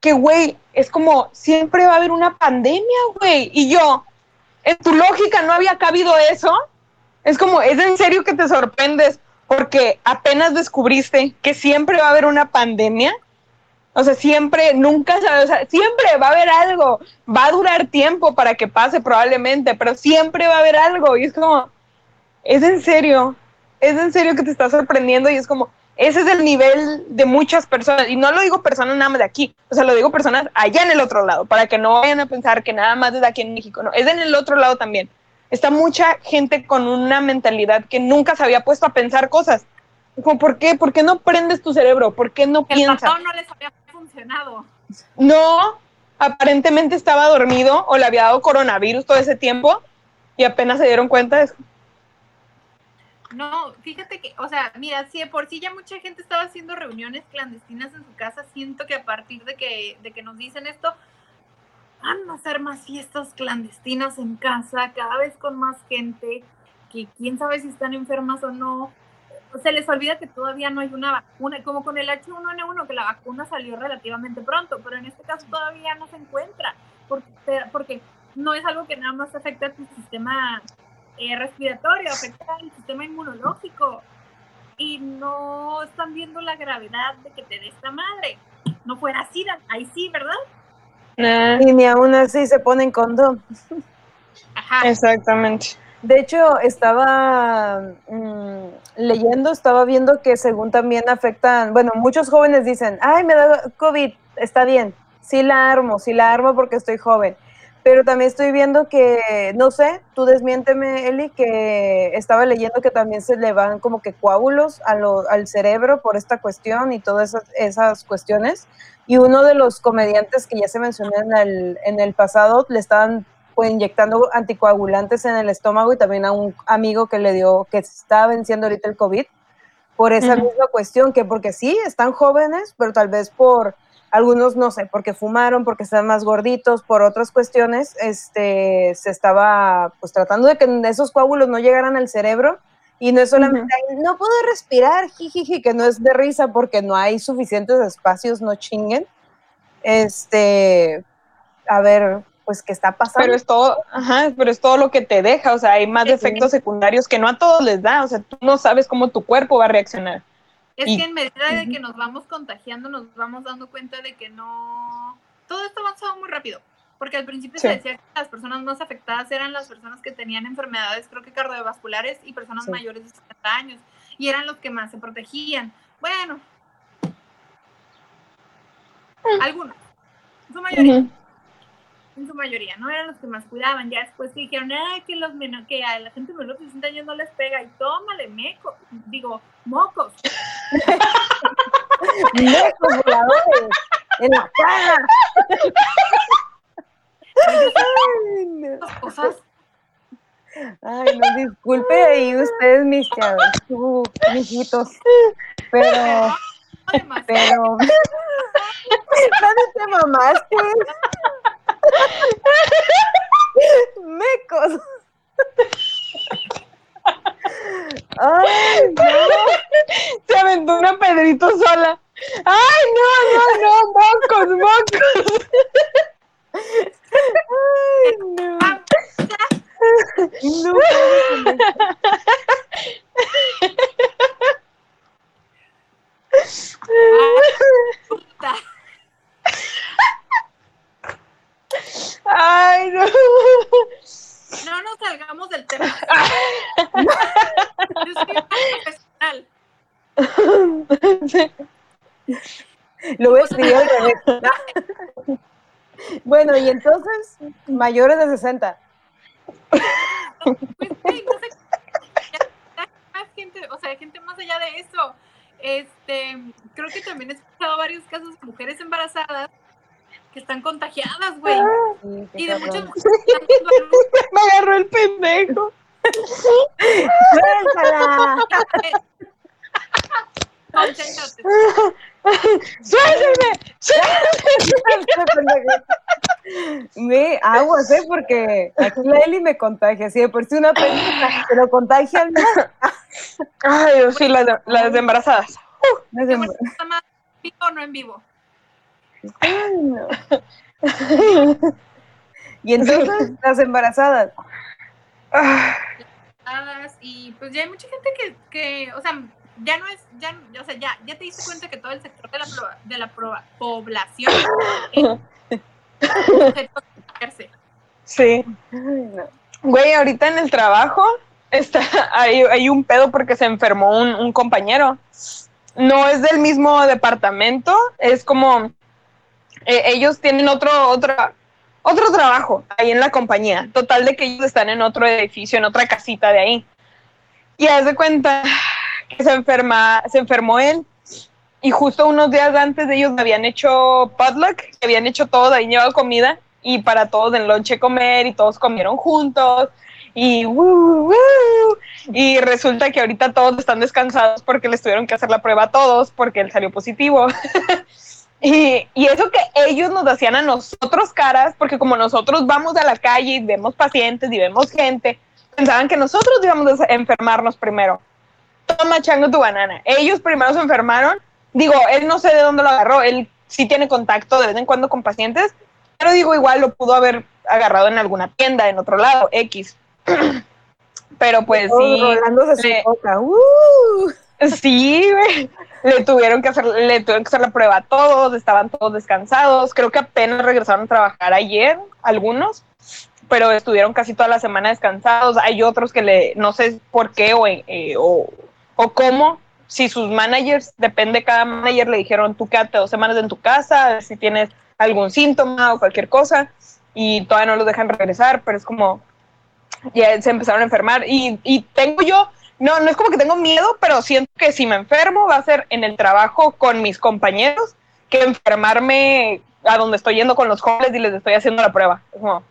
que, güey, es como, siempre va a haber una pandemia, güey. Y yo, en tu lógica no había cabido eso. Es como, ¿es en serio que te sorprendes? porque apenas descubriste que siempre va a haber una pandemia. O sea, siempre, nunca sabes, siempre va a haber algo. Va a durar tiempo para que pase probablemente, pero siempre va a haber algo. Y es como, es en serio, es en serio que te está sorprendiendo y es como, ese es el nivel de muchas personas. Y no lo digo personas nada más de aquí, o sea, lo digo personas allá en el otro lado, para que no vayan a pensar que nada más desde aquí en México, no, es en el otro lado también está mucha gente con una mentalidad que nunca se había puesto a pensar cosas. Como, ¿por qué? ¿Por qué no prendes tu cerebro? ¿Por qué no piensas? El no les había funcionado. No, aparentemente estaba dormido o le había dado coronavirus todo ese tiempo y apenas se dieron cuenta de eso. No, fíjate que, o sea, mira, si de por sí ya mucha gente estaba haciendo reuniones clandestinas en su casa, siento que a partir de que, de que nos dicen esto, van a hacer más fiestas clandestinas en casa, cada vez con más gente, que quién sabe si están enfermas o no. Se les olvida que todavía no hay una vacuna, como con el H1N1, que la vacuna salió relativamente pronto, pero en este caso todavía no se encuentra, porque, porque no es algo que nada más afecta a tu sistema eh, respiratorio, afecta al sistema inmunológico. Y no están viendo la gravedad de que te dé esta madre. No fuera así, ahí sí, ¿verdad? Y ni aún así se ponen condón. Ajá. Exactamente. De hecho, estaba mm, leyendo, estaba viendo que según también afectan, bueno, muchos jóvenes dicen, ay, me da COVID, está bien, sí la armo, sí la armo porque estoy joven. Pero también estoy viendo que, no sé, tú desmiénteme, Eli, que estaba leyendo que también se le van como que coágulos a al cerebro por esta cuestión y todas esas, esas cuestiones. Y uno de los comediantes que ya se mencionó en el, en el pasado le estaban pues, inyectando anticoagulantes en el estómago y también a un amigo que le dio, que estaba venciendo ahorita el COVID, por esa misma cuestión, que porque sí, están jóvenes, pero tal vez por algunos, no sé, porque fumaron, porque están más gorditos, por otras cuestiones, este, se estaba pues tratando de que esos coágulos no llegaran al cerebro y no es solamente, no puedo respirar, jijiji, que no es de risa porque no hay suficientes espacios, no chinguen. Este, a ver, pues, ¿qué está pasando? Pero es todo, ajá, pero es todo lo que te deja, o sea, hay más efectos secundarios que no a todos les da, o sea, tú no sabes cómo tu cuerpo va a reaccionar. Es que en medida de que nos vamos contagiando, nos vamos dando cuenta de que no, todo esto avanzado muy rápido. Porque al principio se decía que las personas más afectadas eran las personas que tenían enfermedades, creo que cardiovasculares y personas mayores de 70 años, y eran los que más se protegían. Bueno, algunos, su mayoría. En su mayoría, no eran los que más cuidaban. Ya después dijeron, Ay, que, los que a la gente menor de 60 años no les pega. Y tómale, meco, digo, mocos. *laughs* mecos voladores en la cara. Ay, no. Cosas. Ay, no, disculpe ahí ustedes, mis chavos, tú, mijitos. Pero, pero, *laughs* ¿dónde te mamaste? Mecos. Ay, no. Se aventó una Pedrito sola. Ay, no, no, no, mocos, mocos. Ay, no. no. Ay, no. No nos salgamos del tema. Yo soy profesional. Bueno, y entonces, mayores de 60. Pues, güey, no sé, más gente, o sea, gente más allá de eso. Este, creo que también he escuchado varios casos de mujeres embarazadas que están contagiadas, güey. Sí, qué Y de muchas *laughs* mujeres Me agarró el pendejo. ¡Suéltala! Concéntrate. ¡Suélteme! *laughs* Me aguas, ¿eh? Porque aquí la Eli me contagia. Si de por sí una pendeja, pero contagia al Ay, Dios, sí, las, las embarazadas. Qué bueno, ¿está más en vivo o no en vivo? Ay, no. *laughs* Y entonces, las embarazadas. Ah, Embarazadas, Y pues ya hay mucha gente que, que o sea, ya no es, ya, o sea, ya, ya te diste cuenta que todo el sector de la, de la población *laughs* es. Sí. Güey, ahorita en el trabajo está, hay, hay un pedo porque se enfermó un, un compañero. No es del mismo departamento, es como eh, ellos tienen otro, otro, otro trabajo ahí en la compañía. Total de que ellos están en otro edificio, en otra casita de ahí. Y haz de cuenta que se enferma, se enfermó él. Y justo unos días antes de ellos habían hecho potluck, habían hecho todo, llevado comida y para todos en lonche comer y todos comieron juntos y y resulta que ahorita todos están descansados porque les tuvieron que hacer la prueba a todos porque él salió positivo. *laughs* y, y eso que ellos nos hacían a nosotros caras, porque como nosotros vamos a la calle y vemos pacientes y vemos gente, pensaban que nosotros íbamos a enfermarnos primero. Toma chango tu banana. Ellos primero se enfermaron. Digo, él no sé de dónde lo agarró, él sí tiene contacto de vez en cuando con pacientes, pero digo, igual lo pudo haber agarrado en alguna tienda, en otro lado, X. *clears throat* Pero pues sí, rolándose su le-. ¡Uh! sí. Le tuvieron que hacer, le tuvieron que hacer la prueba a todos, estaban todos descansados. Creo que apenas regresaron a trabajar ayer, algunos, pero estuvieron casi toda la semana descansados. Hay otros que le, no sé por qué o, eh, o, o cómo, si sus managers, depende, cada manager le dijeron, tú quédate dos semanas en tu casa, si tienes algún síntoma o cualquier cosa, y todavía no los dejan regresar, pero es como, ya se empezaron a enfermar. Y, y tengo yo, no, no es como que tengo miedo, pero siento que si me enfermo va a ser en el trabajo con mis compañeros que enfermarme a donde estoy yendo con los jóvenes y les estoy haciendo la prueba. Es como,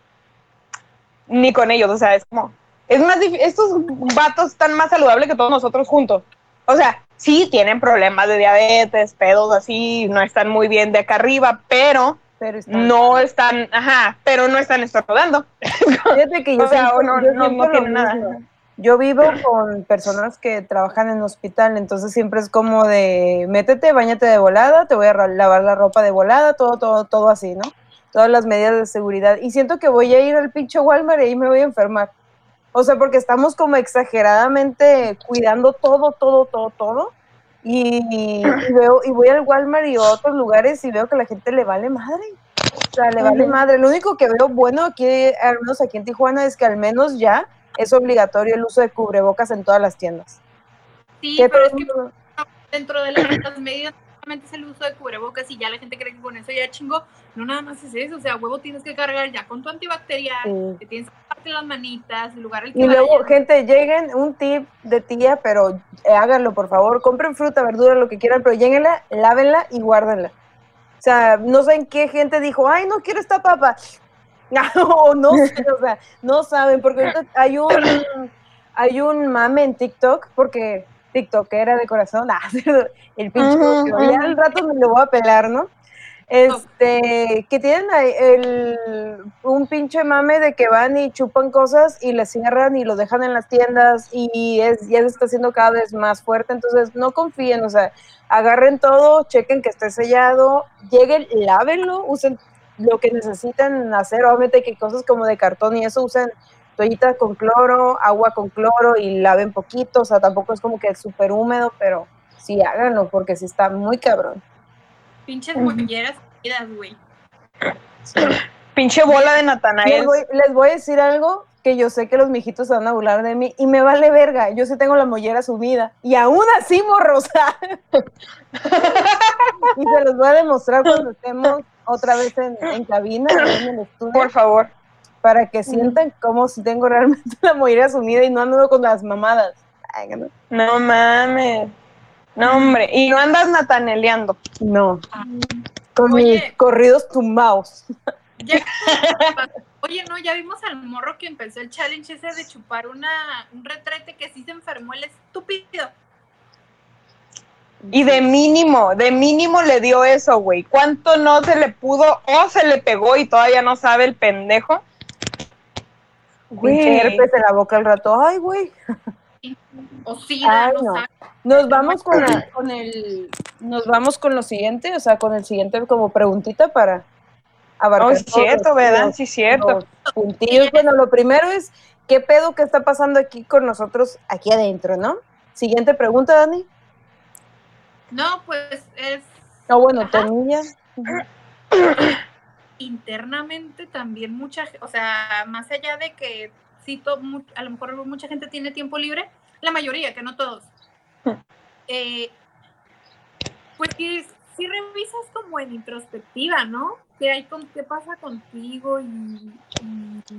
ni con ellos, o sea, es como, es más difícil, estos vatos están más saludables que todos nosotros juntos. O sea, sí tienen problemas de diabetes, pedos así, no están muy bien de acá arriba, pero no están, ajá, pero no están estornudando. *laughs* Fíjate que yo O sea, no- yo no- siento no lo tiene nada. Yo vivo con personas que trabajan en hospital, entonces siempre es como de métete, bañate de volada, te voy a lavar la ropa de volada, todo, todo, todo así, ¿no? Todas las medidas de seguridad. Y siento que voy a ir al pinche Walmart y ahí me voy a enfermar. O sea, porque estamos como exageradamente cuidando todo, todo, todo, todo. Y, y veo, y voy al Walmart y a otros lugares y veo que a la gente le vale madre. O sea, le vale madre. Lo único que veo bueno aquí, al menos aquí en Tijuana, es que al menos ya es obligatorio el uso de cubrebocas en todas las tiendas. Sí, pero es que dentro de las, las medidas solamente es el uso de cubrebocas y ya la gente cree que con eso ya chingo. No nada más es eso, o sea, huevo tienes que cargar ya con tu antibacterial, Sí. que tienes que lavarte las manitas, el lugar al que Y luego, gente, lleguen, un tip de tía, pero eh, háganlo, por favor. Compren fruta, verdura, lo que quieran, pero lléguenla, lávenla y guárdenla. O sea, no sé en qué gente dijo, ay, no quiero esta papa. *laughs* No, no sé, o sea, no saben, porque ahorita hay un, hay un mame en TikTok, porque TikTok era de corazón, *laughs* ah, el pinche, ya al rato me lo voy a pelar, ¿no? Este, que tienen ahí el, un pinche mame de que van y chupan cosas y les cierran y lo dejan en las tiendas y es, ya se está haciendo cada vez más fuerte, entonces no confíen, o sea, agarren todo, chequen que esté sellado, lleguen, lávenlo, usen lo que necesitan hacer, obviamente que cosas como de cartón y eso usen toallitas con cloro, agua con cloro y laven poquito, o sea, tampoco es como que es súper húmedo, pero sí háganlo porque sí está muy cabrón. Pinches molleras güey. Pinche bola de Les Natanael. voy, les voy a decir algo que yo sé que los mijitos se van a burlar de mí y me vale verga. Yo sí tengo la mollera subida y aún así, morrosa. *laughs* y se los voy a demostrar cuando estemos otra vez en, en cabina, en el estudio. Por favor. Para que sientan como si tengo realmente *laughs* la mollera sumida y no ando con las mamadas. no. no mames. No, hombre. Y no andas nataneleando. No. Con mis corridos tumbados. Oye, no, ya vimos al morro que empezó el challenge ese de chupar una, un retrete que sí se enfermó el estúpido. Y de mínimo, de mínimo le dio eso, güey. ¿Cuánto no se le pudo o se le pegó y todavía no sabe el pendejo? Güey. herpes en la boca al rato. Ay, güey. O sí, no. Nos vamos con, con el, nos vamos con lo siguiente, o sea, con el siguiente como preguntita para abarcar. Oh, es cierto, ¿verdad? Sí, cierto. Puntillos. Bueno, lo primero es, ¿qué pedo que está pasando aquí con nosotros, aquí adentro, no? Siguiente pregunta, Dani. No, pues es. No, bueno, Tonilla. Internamente también mucha, o sea, más allá de que sí, a lo mejor mucha gente tiene tiempo libre, la mayoría, que no todos. *laughs* Eh, pues si, si, revisas como en introspectiva, ¿no? ¿Qué, hay con, qué pasa contigo? Y,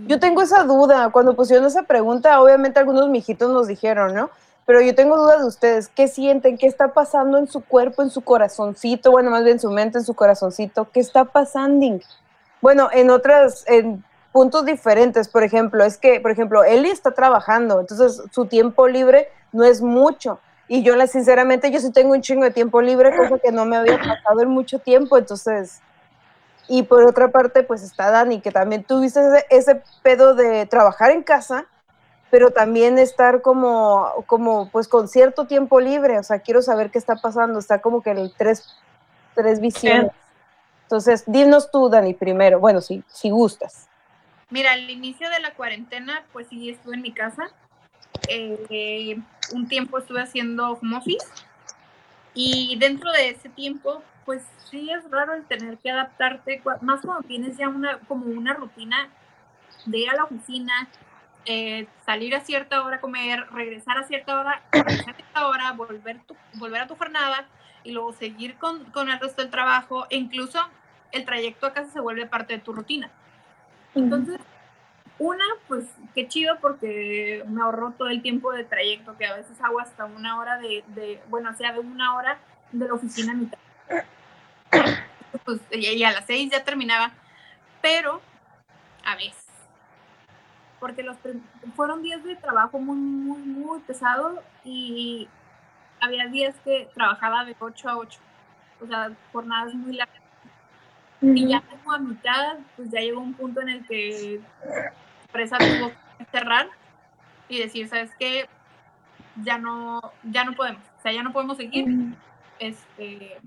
Yo tengo esa duda. Cuando pusieron esa pregunta, obviamente algunos mijitos nos dijeron, ¿no? Pero yo tengo duda de ustedes, ¿qué sienten? ¿Qué está pasando en su cuerpo, en su corazoncito? Bueno, más bien su mente, en su corazoncito. ¿Qué está pasando? Bueno, en otras, en puntos diferentes, por ejemplo, es que, por ejemplo, Eli está trabajando, entonces su tiempo libre no es mucho. Y yo, sinceramente, yo sí tengo un chingo de tiempo libre, cosa que no me había pasado en mucho tiempo, entonces... Y por otra parte, pues está Dani, que también tuviste ese, ese pedo de trabajar en casa, pero también estar como, como, pues con cierto tiempo libre, o sea, quiero saber qué está pasando, está como que el tres, tres visiones. Entonces, dinos tú, Dani, primero, bueno, si, si gustas. Mira, al inicio de la cuarentena, pues sí, estuve en mi casa, eh, un tiempo estuve haciendo home office. Y dentro de ese tiempo, pues sí es raro el tener que adaptarte, más cuando tienes ya una, como una rutina de ir a la oficina, eh, salir a cierta hora a comer, regresar a cierta hora, *clears throat* regresar a cierta hora, volver, volver a tu jornada y luego seguir con, con, el resto del trabajo, e incluso el trayecto a casa se vuelve parte de tu rutina. Entonces, una, pues qué chido porque me ahorró todo el tiempo de trayecto, que a veces hago hasta una hora de, de bueno, o sea, de una hora de la oficina a mitad. Pues y a las seis ya terminaba, pero a veces, porque los fueron días de trabajo muy, muy, muy pesado y había días que trabajaba de 8 a 8, o sea, jornadas muy largas. Y ya como a mitad, pues ya llegó un punto en el que empresa tuvo que cerrar y decir, ¿sabes qué? Ya no, ya no podemos, o sea, ya no podemos seguir. Este,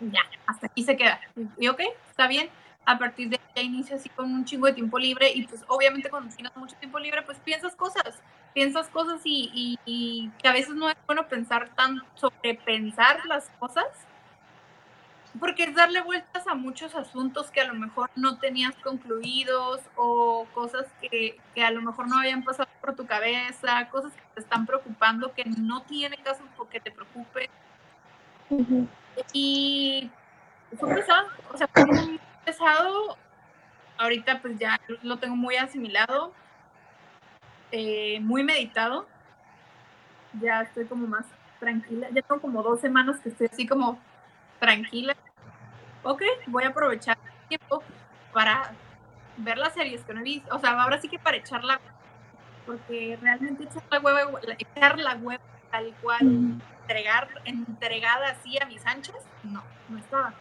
ya, hasta aquí se queda. Y ok, está bien. A partir de ya inicio así con un chingo de tiempo libre y pues obviamente cuando tienes mucho tiempo libre pues piensas cosas, piensas cosas y, y, y que a veces no es bueno pensar tan sobre pensar las cosas porque es darle vueltas a muchos asuntos que a lo mejor no tenías concluidos o cosas que, a lo mejor no habían pasado por tu cabeza, cosas que te están preocupando que no tiene caso porque te preocupe. Y fue pesado, o sea, fue muy pesado. Ahorita pues ya lo tengo muy asimilado, eh, muy meditado. Ya estoy como más tranquila. Ya tengo como dos semanas que estoy así como tranquila. Ok, voy a aprovechar el tiempo para ver las series que no he visto. O sea, ahora sí que para echar la porque realmente echar la hueva, echar la hueva tal cual, mm. entregar, entregada así a mis anchas, no, no estaba.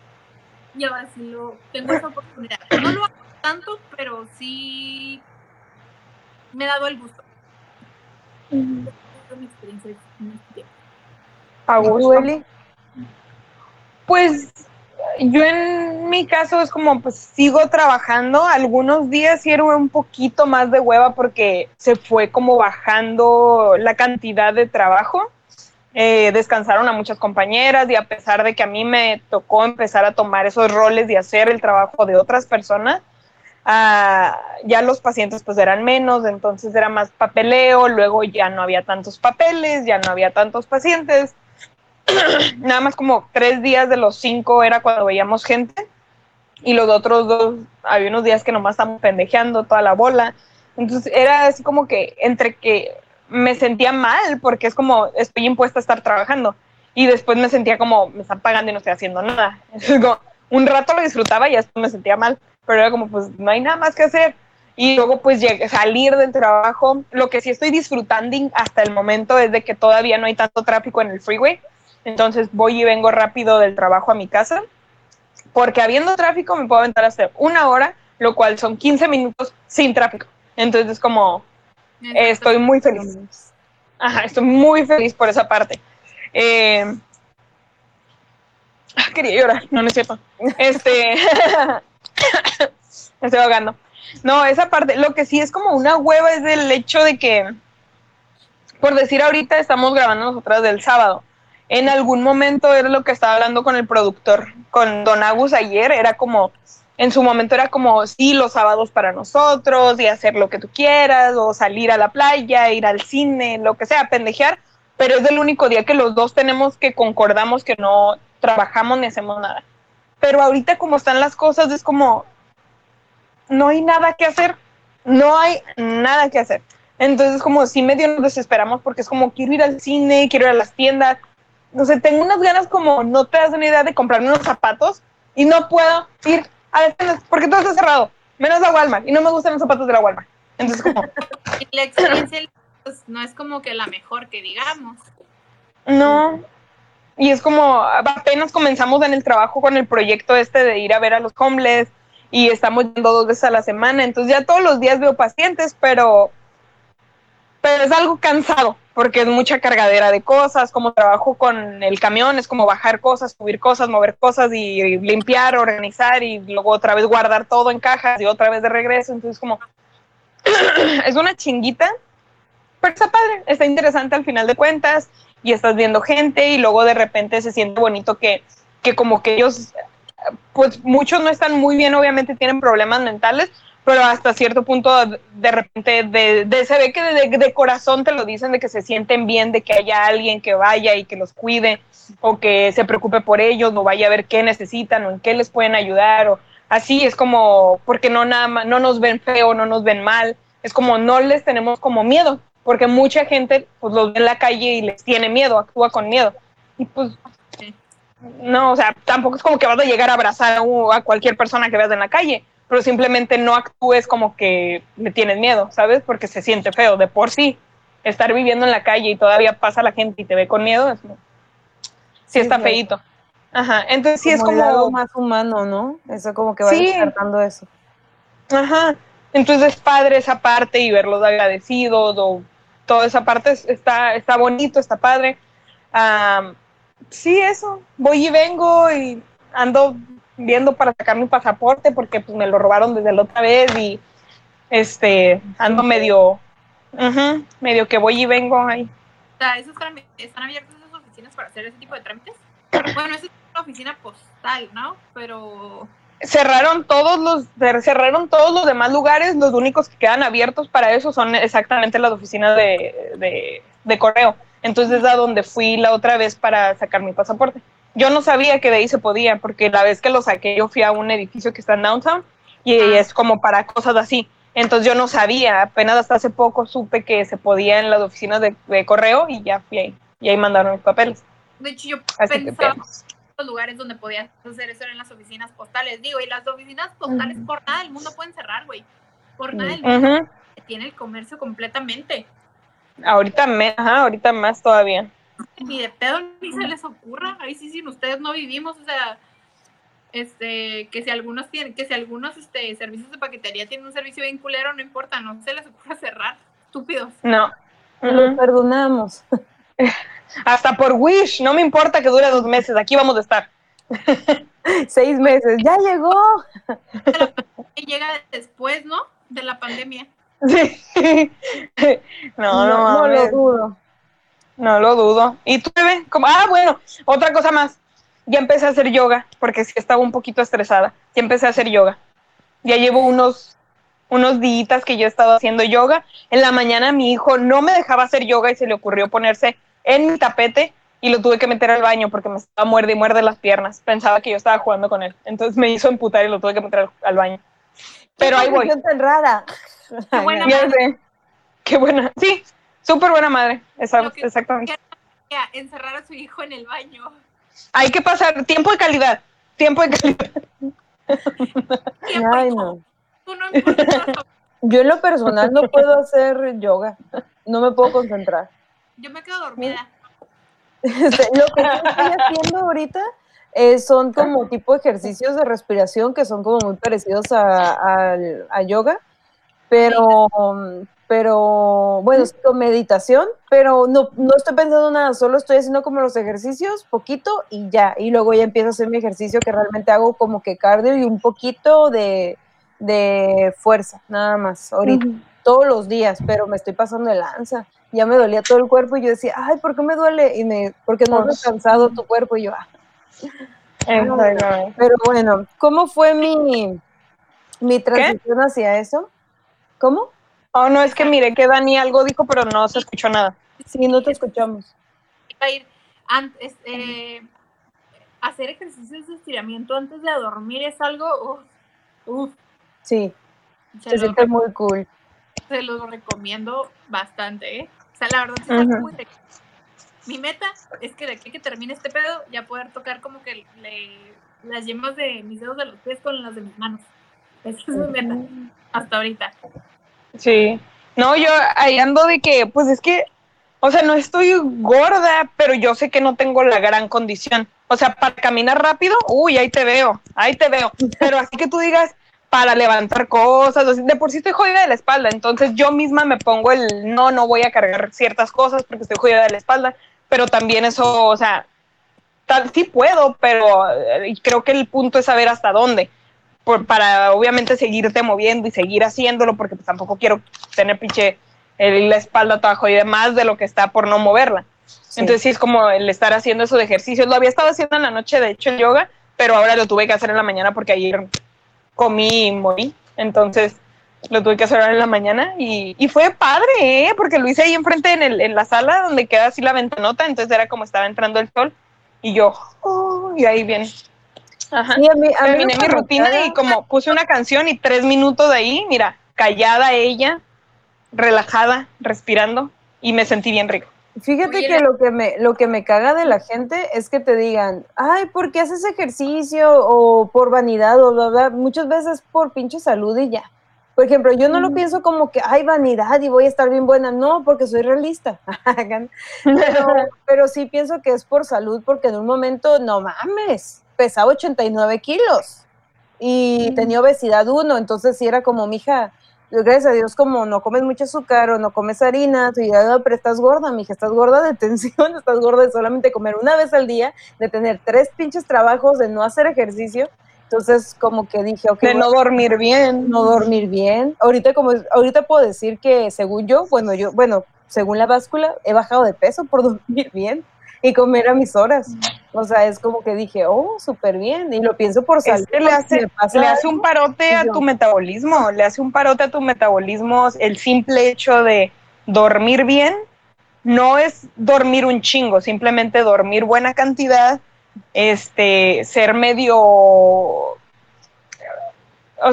Y ahora sí lo tengo esa oportunidad. No lo hago tanto, pero sí me he dado el gusto. Mm. Mi experiencia en este tiempo. Pues yo en mi caso es como pues sigo trabajando, algunos días sí era un poquito más de hueva porque se fue como bajando la cantidad de trabajo. Eh, descansaron a muchas compañeras y a pesar de que a mí me tocó empezar a tomar esos roles y hacer el trabajo de otras personas, ah, ya los pacientes pues eran menos, entonces era más papeleo, luego ya no había tantos papeles, ya no había tantos pacientes *clears throat* nada más como tres días de los cinco era cuando veíamos gente y los otros dos, había unos días que nomás estábamos pendejeando toda la bola. Entonces era así como que entre que me sentía mal porque es como estoy impuesta a estar trabajando y después me sentía como me están pagando y no estoy haciendo nada. *laughs* Un rato lo disfrutaba y después me sentía mal, pero era como pues no hay nada más que hacer. Y luego pues salir del trabajo, lo que sí estoy disfrutando hasta el momento es de que todavía no hay tanto tráfico en el freeway, entonces voy y vengo rápido del trabajo a mi casa, porque habiendo tráfico me puedo aventar hacer una hora, lo cual son 15 minutos sin tráfico. Entonces es como, estoy muy feliz. Ajá, estoy muy feliz por esa parte. Eh, ah, quería llorar, no, no sepa. Este, *laughs* me estoy ahogando. No, esa parte, lo que sí es como una hueva es el hecho de que, por decir ahorita, estamos grabando nosotras del sábado. En algún momento era lo que estaba hablando con el productor, con Don Agus ayer, era como, en su momento era como, sí, los sábados para nosotros y hacer lo que tú quieras, o salir a la playa, ir al cine, lo que sea, pendejear, pero es el único día que los dos tenemos que concordamos que no trabajamos ni hacemos nada. Pero ahorita como están las cosas, es como, no hay nada que hacer, no hay nada que hacer. Entonces, como si medio nos desesperamos porque es como quiero ir al cine, quiero ir a las tiendas. No sé, tengo unas ganas como no te das una idea de comprarme unos zapatos y no puedo ir a las porque todo está cerrado, menos la Walmart y no me gustan los zapatos de la Walmart. Entonces, como. *laughs* y la experiencia pues, no es como que la mejor que digamos. No. Y es como apenas comenzamos en el trabajo con el proyecto este de ir a ver a los homeless y estamos yendo dos veces a la semana, entonces ya todos los días veo pacientes, pero, pero es algo cansado, porque es mucha cargadera de cosas, como trabajo con el camión, es como bajar cosas, subir cosas, mover cosas y limpiar, organizar y luego otra vez guardar todo en cajas y otra vez de regreso, entonces como *clears throat* es una chinguita, pero está padre, está interesante al final de cuentas y estás viendo gente y luego de repente se siente bonito que, que como que ellos pues muchos no están muy bien, obviamente tienen problemas mentales, pero hasta cierto punto de repente de, se ve que de, corazón te lo dicen de que se sienten bien, de que haya alguien que vaya y que los cuide o que se preocupe por ellos o vaya a ver qué necesitan o en qué les pueden ayudar o así es como porque no nada no nos ven feo, no nos ven mal, es como no les tenemos como miedo, porque mucha gente pues los ve en la calle y les tiene miedo, actúa con miedo. Y pues no, o sea, tampoco es como que vas a llegar a abrazar a, cualquier persona que veas en la calle, pero simplemente no actúes como que le tienes miedo, ¿sabes? Porque se siente feo de por sí. Estar viviendo en la calle y todavía pasa la gente y te ve con miedo, es, sí, está feito. Ajá, entonces sí es como... algo más humano, ¿no? Eso como que va sí. despertando eso. Ajá, entonces es padre esa parte y verlos agradecidos o toda esa parte está, está bonito, está padre sí, eso, voy y vengo y ando viendo para sacar mi pasaporte porque pues me lo robaron desde la otra vez y este ando medio medio que voy y vengo ahí. O sea, ¿están, ¿están abiertas esas oficinas para hacer ese tipo de trámites? *clears throat* Bueno, esa es una oficina postal, ¿no? Pero cerraron todos los cerraron todos los demás lugares, los únicos que quedan abiertos para eso son exactamente las oficinas de, de correo. Entonces es a donde fui la otra vez para sacar mi pasaporte. Yo no sabía que de ahí se podía, porque la vez que lo saqué yo fui a un edificio que está en downtown y es como para cosas así. Entonces yo no sabía, apenas hasta hace poco supe que se podía en las oficinas de, correo y ya fui ahí. Y ahí mandaron mis papeles. De hecho, yo pensaba los lugares donde podías hacer eso eran las oficinas postales. Digo, y las oficinas postales por nada del mundo pueden cerrar, güey. Por nada del mundo tiene el comercio completamente. Ahorita, me, ajá, ahorita más todavía. Ni de pedo ni se les ocurra. Ahí sí, sin ustedes no vivimos. O sea, este, que si algunos tienen, que si algunos este, servicios de paquetería tienen un servicio bien culero, no importa, no se les ocurra cerrar. Estúpidos. No. Los perdonamos. *laughs* Hasta por Wish, no me importa que dure dos meses, aquí vamos a estar. *laughs* Seis meses, ya llegó. Llega después, ¿no? De la pandemia. *laughs* Sí. No, no, no, lo dudo. No lo dudo. ¿Y tú, bebé? Como, ah, bueno, otra cosa más. Ya empecé a hacer yoga, porque sí estaba un poquito estresada. Ya empecé a hacer yoga. Ya llevo unos, unos días que yo he estado haciendo yoga. En la mañana mi hijo no me dejaba hacer yoga y se le ocurrió ponerse en mi tapete y lo tuve que meter al baño porque me estaba muerde y muerde las piernas. Pensaba que yo estaba jugando con él. Entonces me hizo emputar y lo tuve que meter al, baño. Pero ahí voy. tan rara. Qué buena madre. Qué buena. Sí, súper buena madre. exactamente. Encerrar a su hijo en el baño. Hay que pasar tiempo de calidad. Tiempo de calidad. Ay, no. Yo en lo personal no puedo hacer yoga. No me puedo concentrar. Yo me quedo dormida. *laughs* Lo que estoy haciendo ahorita eh, son como tipo ejercicios de respiración que son como muy parecidos a, yoga, pero, pero bueno, es con meditación, pero no, no estoy pensando nada, solo estoy haciendo como los ejercicios, poquito y ya, y luego ya empiezo a hacer mi ejercicio que realmente hago como que cardio y un poquito de, fuerza, nada más, ahorita, todos los días, pero me estoy pasando de lanza ya me dolía todo el cuerpo y yo decía, ay, ¿por qué me duele? Y me, porque no has pues descansado tu cuerpo y yo, ah. Pero bueno, ¿cómo fue mi, mi transición hacia eso? ¿Cómo? Oh, no, es que mire que Dani algo dijo, pero no se escuchó nada. Sí, no te escuchamos. a ir antes, eh, hacer ejercicios de estiramiento antes de dormir es algo, uff. sí, se, siente muy cool. Se los recomiendo bastante, ¿eh? sea, la verdad, es muy Mi meta es que de aquí que termine este pedo, ya poder tocar como que las yemas de mis dedos de los pies con las de mis manos. Esa es mi meta hasta ahorita. Sí. No, yo ahí ando de que, pues es que, o sea, no estoy gorda, pero yo sé que no tengo la gran condición. O sea, para caminar rápido, uy, ahí te veo, ahí te veo. Pero así que tú digas, para levantar cosas, de por sí estoy jodida de la espalda, entonces yo misma me pongo el no, no voy a cargar ciertas cosas porque estoy jodida de la espalda, pero también eso, o sea, tal, sí puedo, pero eh, creo que el punto es saber hasta dónde, para obviamente seguirte moviendo y seguir haciéndolo, porque pues, tampoco quiero tener pinche la espalda toda jodida más de lo que está por no moverla. Entonces sí es como el estar haciendo esos ejercicios. Lo había estado haciendo en la noche, de hecho, el yoga, pero ahora lo tuve que hacer en la mañana porque ayer comí y morí. Entonces lo tuve que hacer en la mañana y, fue padre, ¿eh? porque lo hice ahí enfrente en, el, en la sala donde queda así la ventanota, entonces era como estaba entrando el sol y yo, oh, y ahí viene. Ajá. Terminé mi rutina y como puse una canción y tres minutos de ahí, mira, callada ella, relajada, respirando y me sentí bien rico. Fíjate que lo que me lo que me caga de la gente es que te digan, "Ay, ¿por qué haces ejercicio?" o por vanidad o bla bla, muchas veces por pinche salud y ya. Por ejemplo, yo no lo pienso como que hay vanidad y voy a estar bien buena, no, porque soy realista. *laughs* pero, pero sí pienso que es por salud, porque en un momento, no mames, pesaba 89 kilos y tenía obesidad 1, entonces sí era como, mija, gracias a Dios, como no comes mucho azúcar o no comes harinas, y ya, pero estás gorda, mija, estás gorda de *laughs* tensión, estás gorda de solamente comer una vez al día, de tener tres pinches trabajos, de no hacer ejercicio. Entonces, como que dije, ok. De no dormir bien. No dormir bien. Ahorita, como, ahorita puedo decir que según yo, bueno, yo, bueno, según la báscula, he bajado de peso por *laughs* dormir bien y comer a mis horas. O sea, es como que dije, oh, súper bien. Y lo pienso por salud. le hace, le hace un parote a tu metabolismo, le hace un parote a tu metabolismo el simple hecho de dormir bien. No es dormir un chingo, simplemente dormir buena cantidad, este, ser medio, o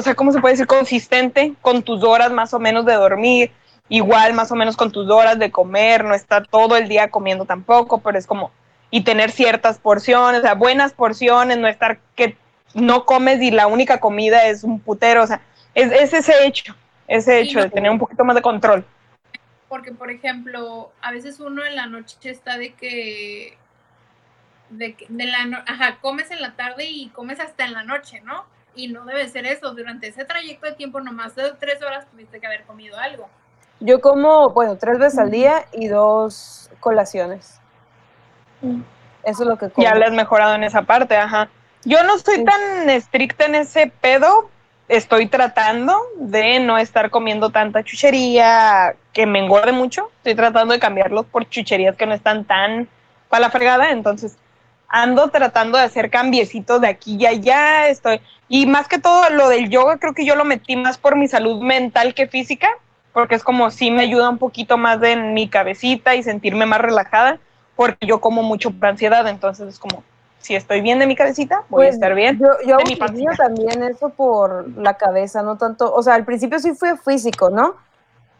sea, ¿cómo se puede decir? Consistente con tus horas más o menos de dormir, igual más o menos con tus horas de comer, no estar todo el día comiendo tampoco, pero es como, y tener ciertas porciones, o sea, buenas porciones, no estar que no comes y la única comida es un putero, o sea, es, ese hecho, ese hecho de tener un poquito más de control. Porque, por ejemplo, a veces uno en la noche está de que, de, de la, ajá, comes en la tarde y comes hasta en la noche, ¿no? Y no debe ser eso, durante ese trayecto de tiempo, nomás de tres horas tuviste que haber comido algo. Yo como, bueno, tres veces al día y dos colaciones. Eso es lo que como. Ya le has mejorado en esa parte, ajá. Yo no estoy tan estricta en ese pedo. Estoy tratando de no estar comiendo tanta chuchería que me engorde mucho. Estoy tratando de cambiarlos por chucherías que no están tan para la fregada. Entonces, ando tratando de hacer cambiecitos de aquí y allá. Estoy. Y más que todo, lo del yoga, creo que yo lo metí más por mi salud mental que física porque es como si me ayuda un poquito más de mi cabecita y sentirme más relajada, porque yo como mucho por ansiedad, entonces es como, si estoy bien de mi cabecita, voy a Pues, estar bien. Yo, yo de mi hago mío pancita. también eso por la cabeza, no tanto, o sea, al principio sí fue físico, ¿no?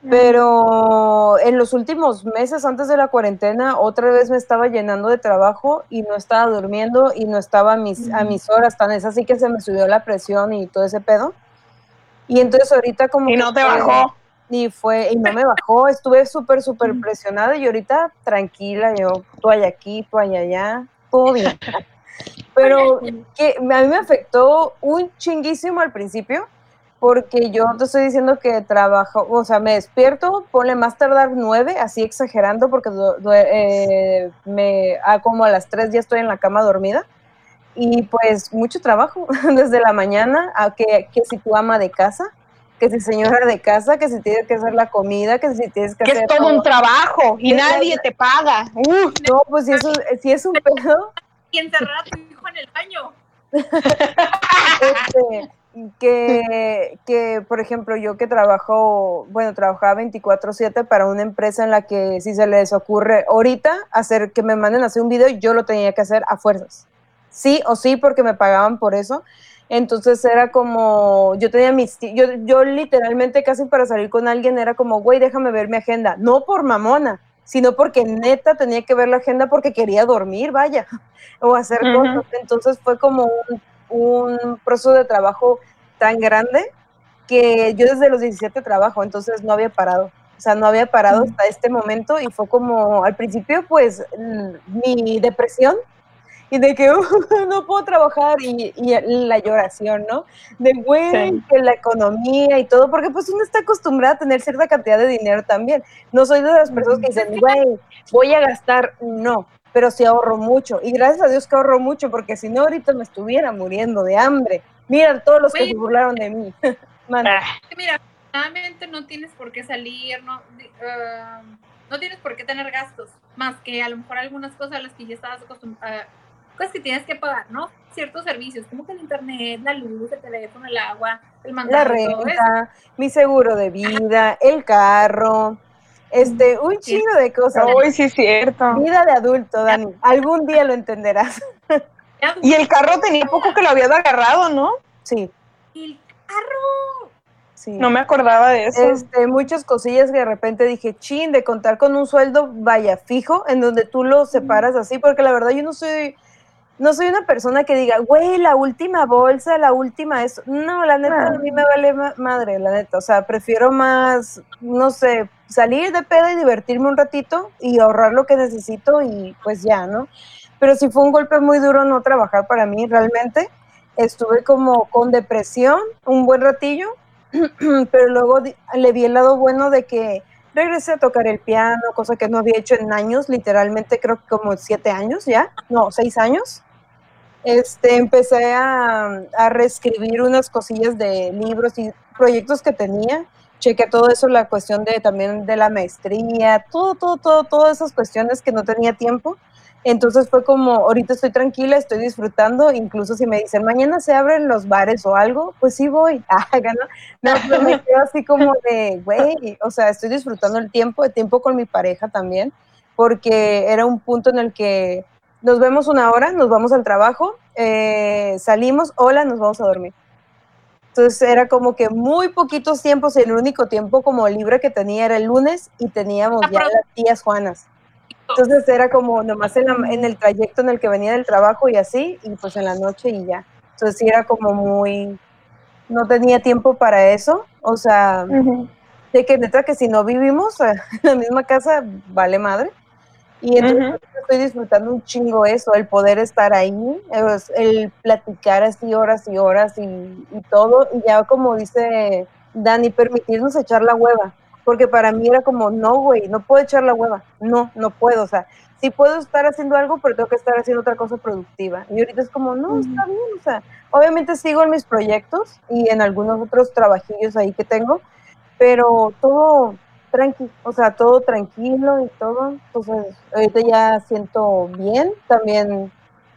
Pero en los últimos meses antes de la cuarentena, otra vez me estaba llenando de trabajo y no estaba durmiendo y no estaba a mis, a mis horas, tan es así que se me subió la presión y todo ese pedo. Y entonces ahorita como... Y no te bajó. Y fue, y no me bajó, estuve súper, súper presionada y ahorita tranquila, yo, tú allá aquí, tú allá allá, todo bien. *laughs* Pero que a mí me afectó un chinguísimo al principio, porque yo te estoy diciendo que trabajo, o sea, me despierto, ponle más tardar nueve, así exagerando, porque eh, me, ah, como a las tres ya estoy en la cama dormida. Y pues mucho trabajo, *laughs* desde la mañana, a que, que si tu ama de casa, que si señora de casa, que si tienes que hacer la comida, que si tienes que Que hacer es todo un trabajo y Es nadie te paga. Uh, No, pues si, eso, si es un pedo, Y encerrar a tu hijo en el baño. este, que, que, por ejemplo, yo que trabajo, bueno, trabajaba 24/7 para una empresa en la que si se les ocurre ahorita hacer que me manden a hacer un video, yo lo tenía que hacer a fuerzas. Sí o sí, porque me pagaban por eso. Entonces era como, yo tenía mis, yo, yo literalmente casi para salir con alguien era como, güey, déjame ver mi agenda. No por mamona, sino porque neta tenía que ver la agenda porque quería dormir, vaya, *laughs* o hacer cosas. Entonces fue como un, un proceso de trabajo tan grande que yo desde los 17 trabajo, entonces no había parado. O sea, no había parado hasta este momento y fue como al principio, pues, l- mi depresión y de que *laughs* "Uh, no puedo trabajar y, y la lloración, ¿no? De, güey, Sí. que la economía y todo, porque pues uno está acostumbrada a tener cierta cantidad de dinero también. No soy de las personas que dicen, güey, voy a gastar, no, pero sí ahorro mucho. Y gracias a Dios que ahorro mucho, porque si no, ahorita me estuviera muriendo de hambre. Mira todos los que se burlaron de mí. *laughs* Manda. ah, Mira, realmente no tienes por qué salir, no, ah, no tienes por qué tener gastos, más que a lo mejor algunas cosas a las que ya estabas acostumbrada, cosas que tienes que pagar, ¿no? Ciertos servicios, como que el internet, la luz, el teléfono, el agua, el la mandado, eso. renta, mi seguro de vida, el carro, este, un Sí. chingo de cosas. Uy, sí es cierto. Vida de adulto, Dani. Algún día lo entenderás. Y el carro tenía poco que lo habías agarrado, ¿no? Sí, el carro. sí. No me acordaba de eso. Este, muchas cosillas que de repente dije, chin, de contar con un sueldo, vaya, fijo, en donde tú lo separas así, porque la verdad yo no soy, no soy una persona que diga, güey, la última bolsa, la última eso. No, la neta, Ah. a mí me vale ma- madre, la neta. O sea, prefiero más, no sé, salir de peda y divertirme un ratito y ahorrar lo que necesito y pues ya, ¿no? Pero sí fue un golpe muy duro no trabajar para mí, realmente. Estuve como con depresión un buen ratillo, *clears throat* pero luego le vi el lado bueno de que regresé a tocar el piano, cosa que no había hecho en años, literalmente creo que como siete años ya, no, seis años. Este, empecé a, a reescribir unas cosillas de libros y proyectos que tenía. Chequé todo eso, la cuestión de también de la maestría, todo, todo, todo, todas esas cuestiones que no tenía tiempo. Entonces fue como, ahorita estoy tranquila, estoy disfrutando, incluso si me dicen, mañana se abren los bares o algo, pues sí voy, *laughs* Ah, ¿no? Pero me quedo así como de, güey, o sea, estoy disfrutando el tiempo, el tiempo con mi pareja también, porque era un punto en el que nos vemos una hora, nos vamos al trabajo, eh, salimos, hola, nos vamos a dormir. Entonces era como que muy poquitos tiempos, el único tiempo como libre que tenía era el lunes y teníamos ya las tías Juanas. Entonces era como nomás en, la- en el trayecto en el que venía del trabajo y así, y pues en la noche y ya. Entonces sí era como muy, no tenía tiempo para eso, o sea, de que neta que si no vivimos *laughs* en la misma casa, vale madre. Y entonces estoy disfrutando un chingo eso, el poder estar ahí, es- el platicar así horas y horas y, y todo, y ya como dice Dani, permitirnos echar la hueva, porque para mí era como, no, güey, no puedo echar la hueva, no, no puedo, o sea, sí puedo estar haciendo algo, pero tengo que estar haciendo otra cosa productiva. Y ahorita es como, no, está bien, o sea, obviamente sigo en mis proyectos y en algunos otros trabajillos ahí que tengo, pero todo tranqui, o sea, todo tranquilo y todo. Entonces, ahorita ya siento bien, también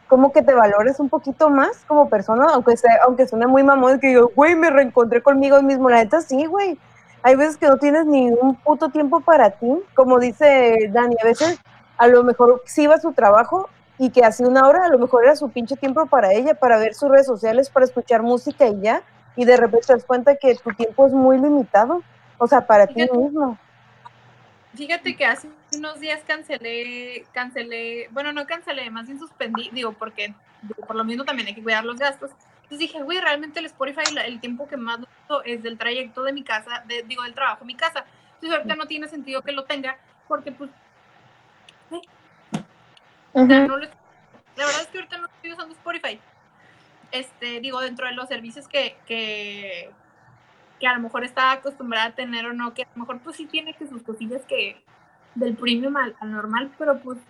como que te valores un poquito más como persona, aunque sea, aunque suene muy mamón, que yo, güey, me reencontré conmigo mismo, la neta sí, güey. Hay veces que no tienes ni un puto tiempo para ti, como dice Dani, a veces a lo mejor sí iba a su trabajo y que hace una hora a lo mejor era su pinche tiempo para ella, para ver sus redes sociales, para escuchar música y ya, y de repente te das cuenta que tu tiempo es muy limitado, o sea, para ti mismo. Fíjate que hace unos días cancelé, cancelé, bueno, no cancelé, más bien suspendí, digo, porque por lo mismo también hay que cuidar los gastos. Entonces dije, güey, realmente el Spotify, el tiempo que más uso es del trayecto de mi casa, de, digo, del trabajo a mi casa. Entonces ahorita no tiene sentido que lo tenga, porque pues... la verdad es que ahorita no estoy usando Spotify. Este, digo, dentro de los servicios que, que, que a lo mejor estaba acostumbrada a tener o no, que a lo mejor pues sí tiene que sus cosillas que del premium al, normal, pero pues,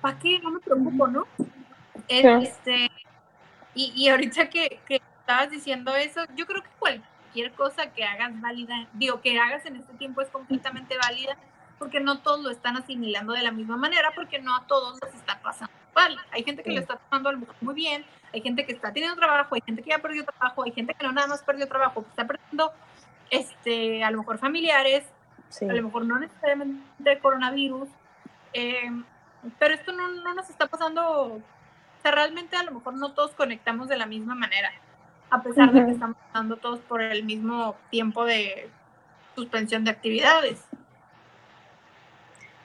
¿para qué? No me preocupo, ¿no? Este, y, y ahorita que, que estabas diciendo eso, yo creo que cualquier cosa que hagas válida, digo, que hagas en este tiempo es completamente válida, porque no todos lo están asimilando de la misma manera, porque no a todos les está pasando igual. Hay gente que lo está tomando muy bien, hay gente que está teniendo trabajo, hay gente que ya perdió trabajo, hay gente que no nada más perdió trabajo, está perdiendo este, a lo mejor familiares, a lo mejor no necesariamente coronavirus, eh, pero esto no, no, nos está pasando, o sea, realmente a lo mejor no todos conectamos de la misma manera, a pesar de que estamos pasando todos por el mismo tiempo de suspensión de actividades.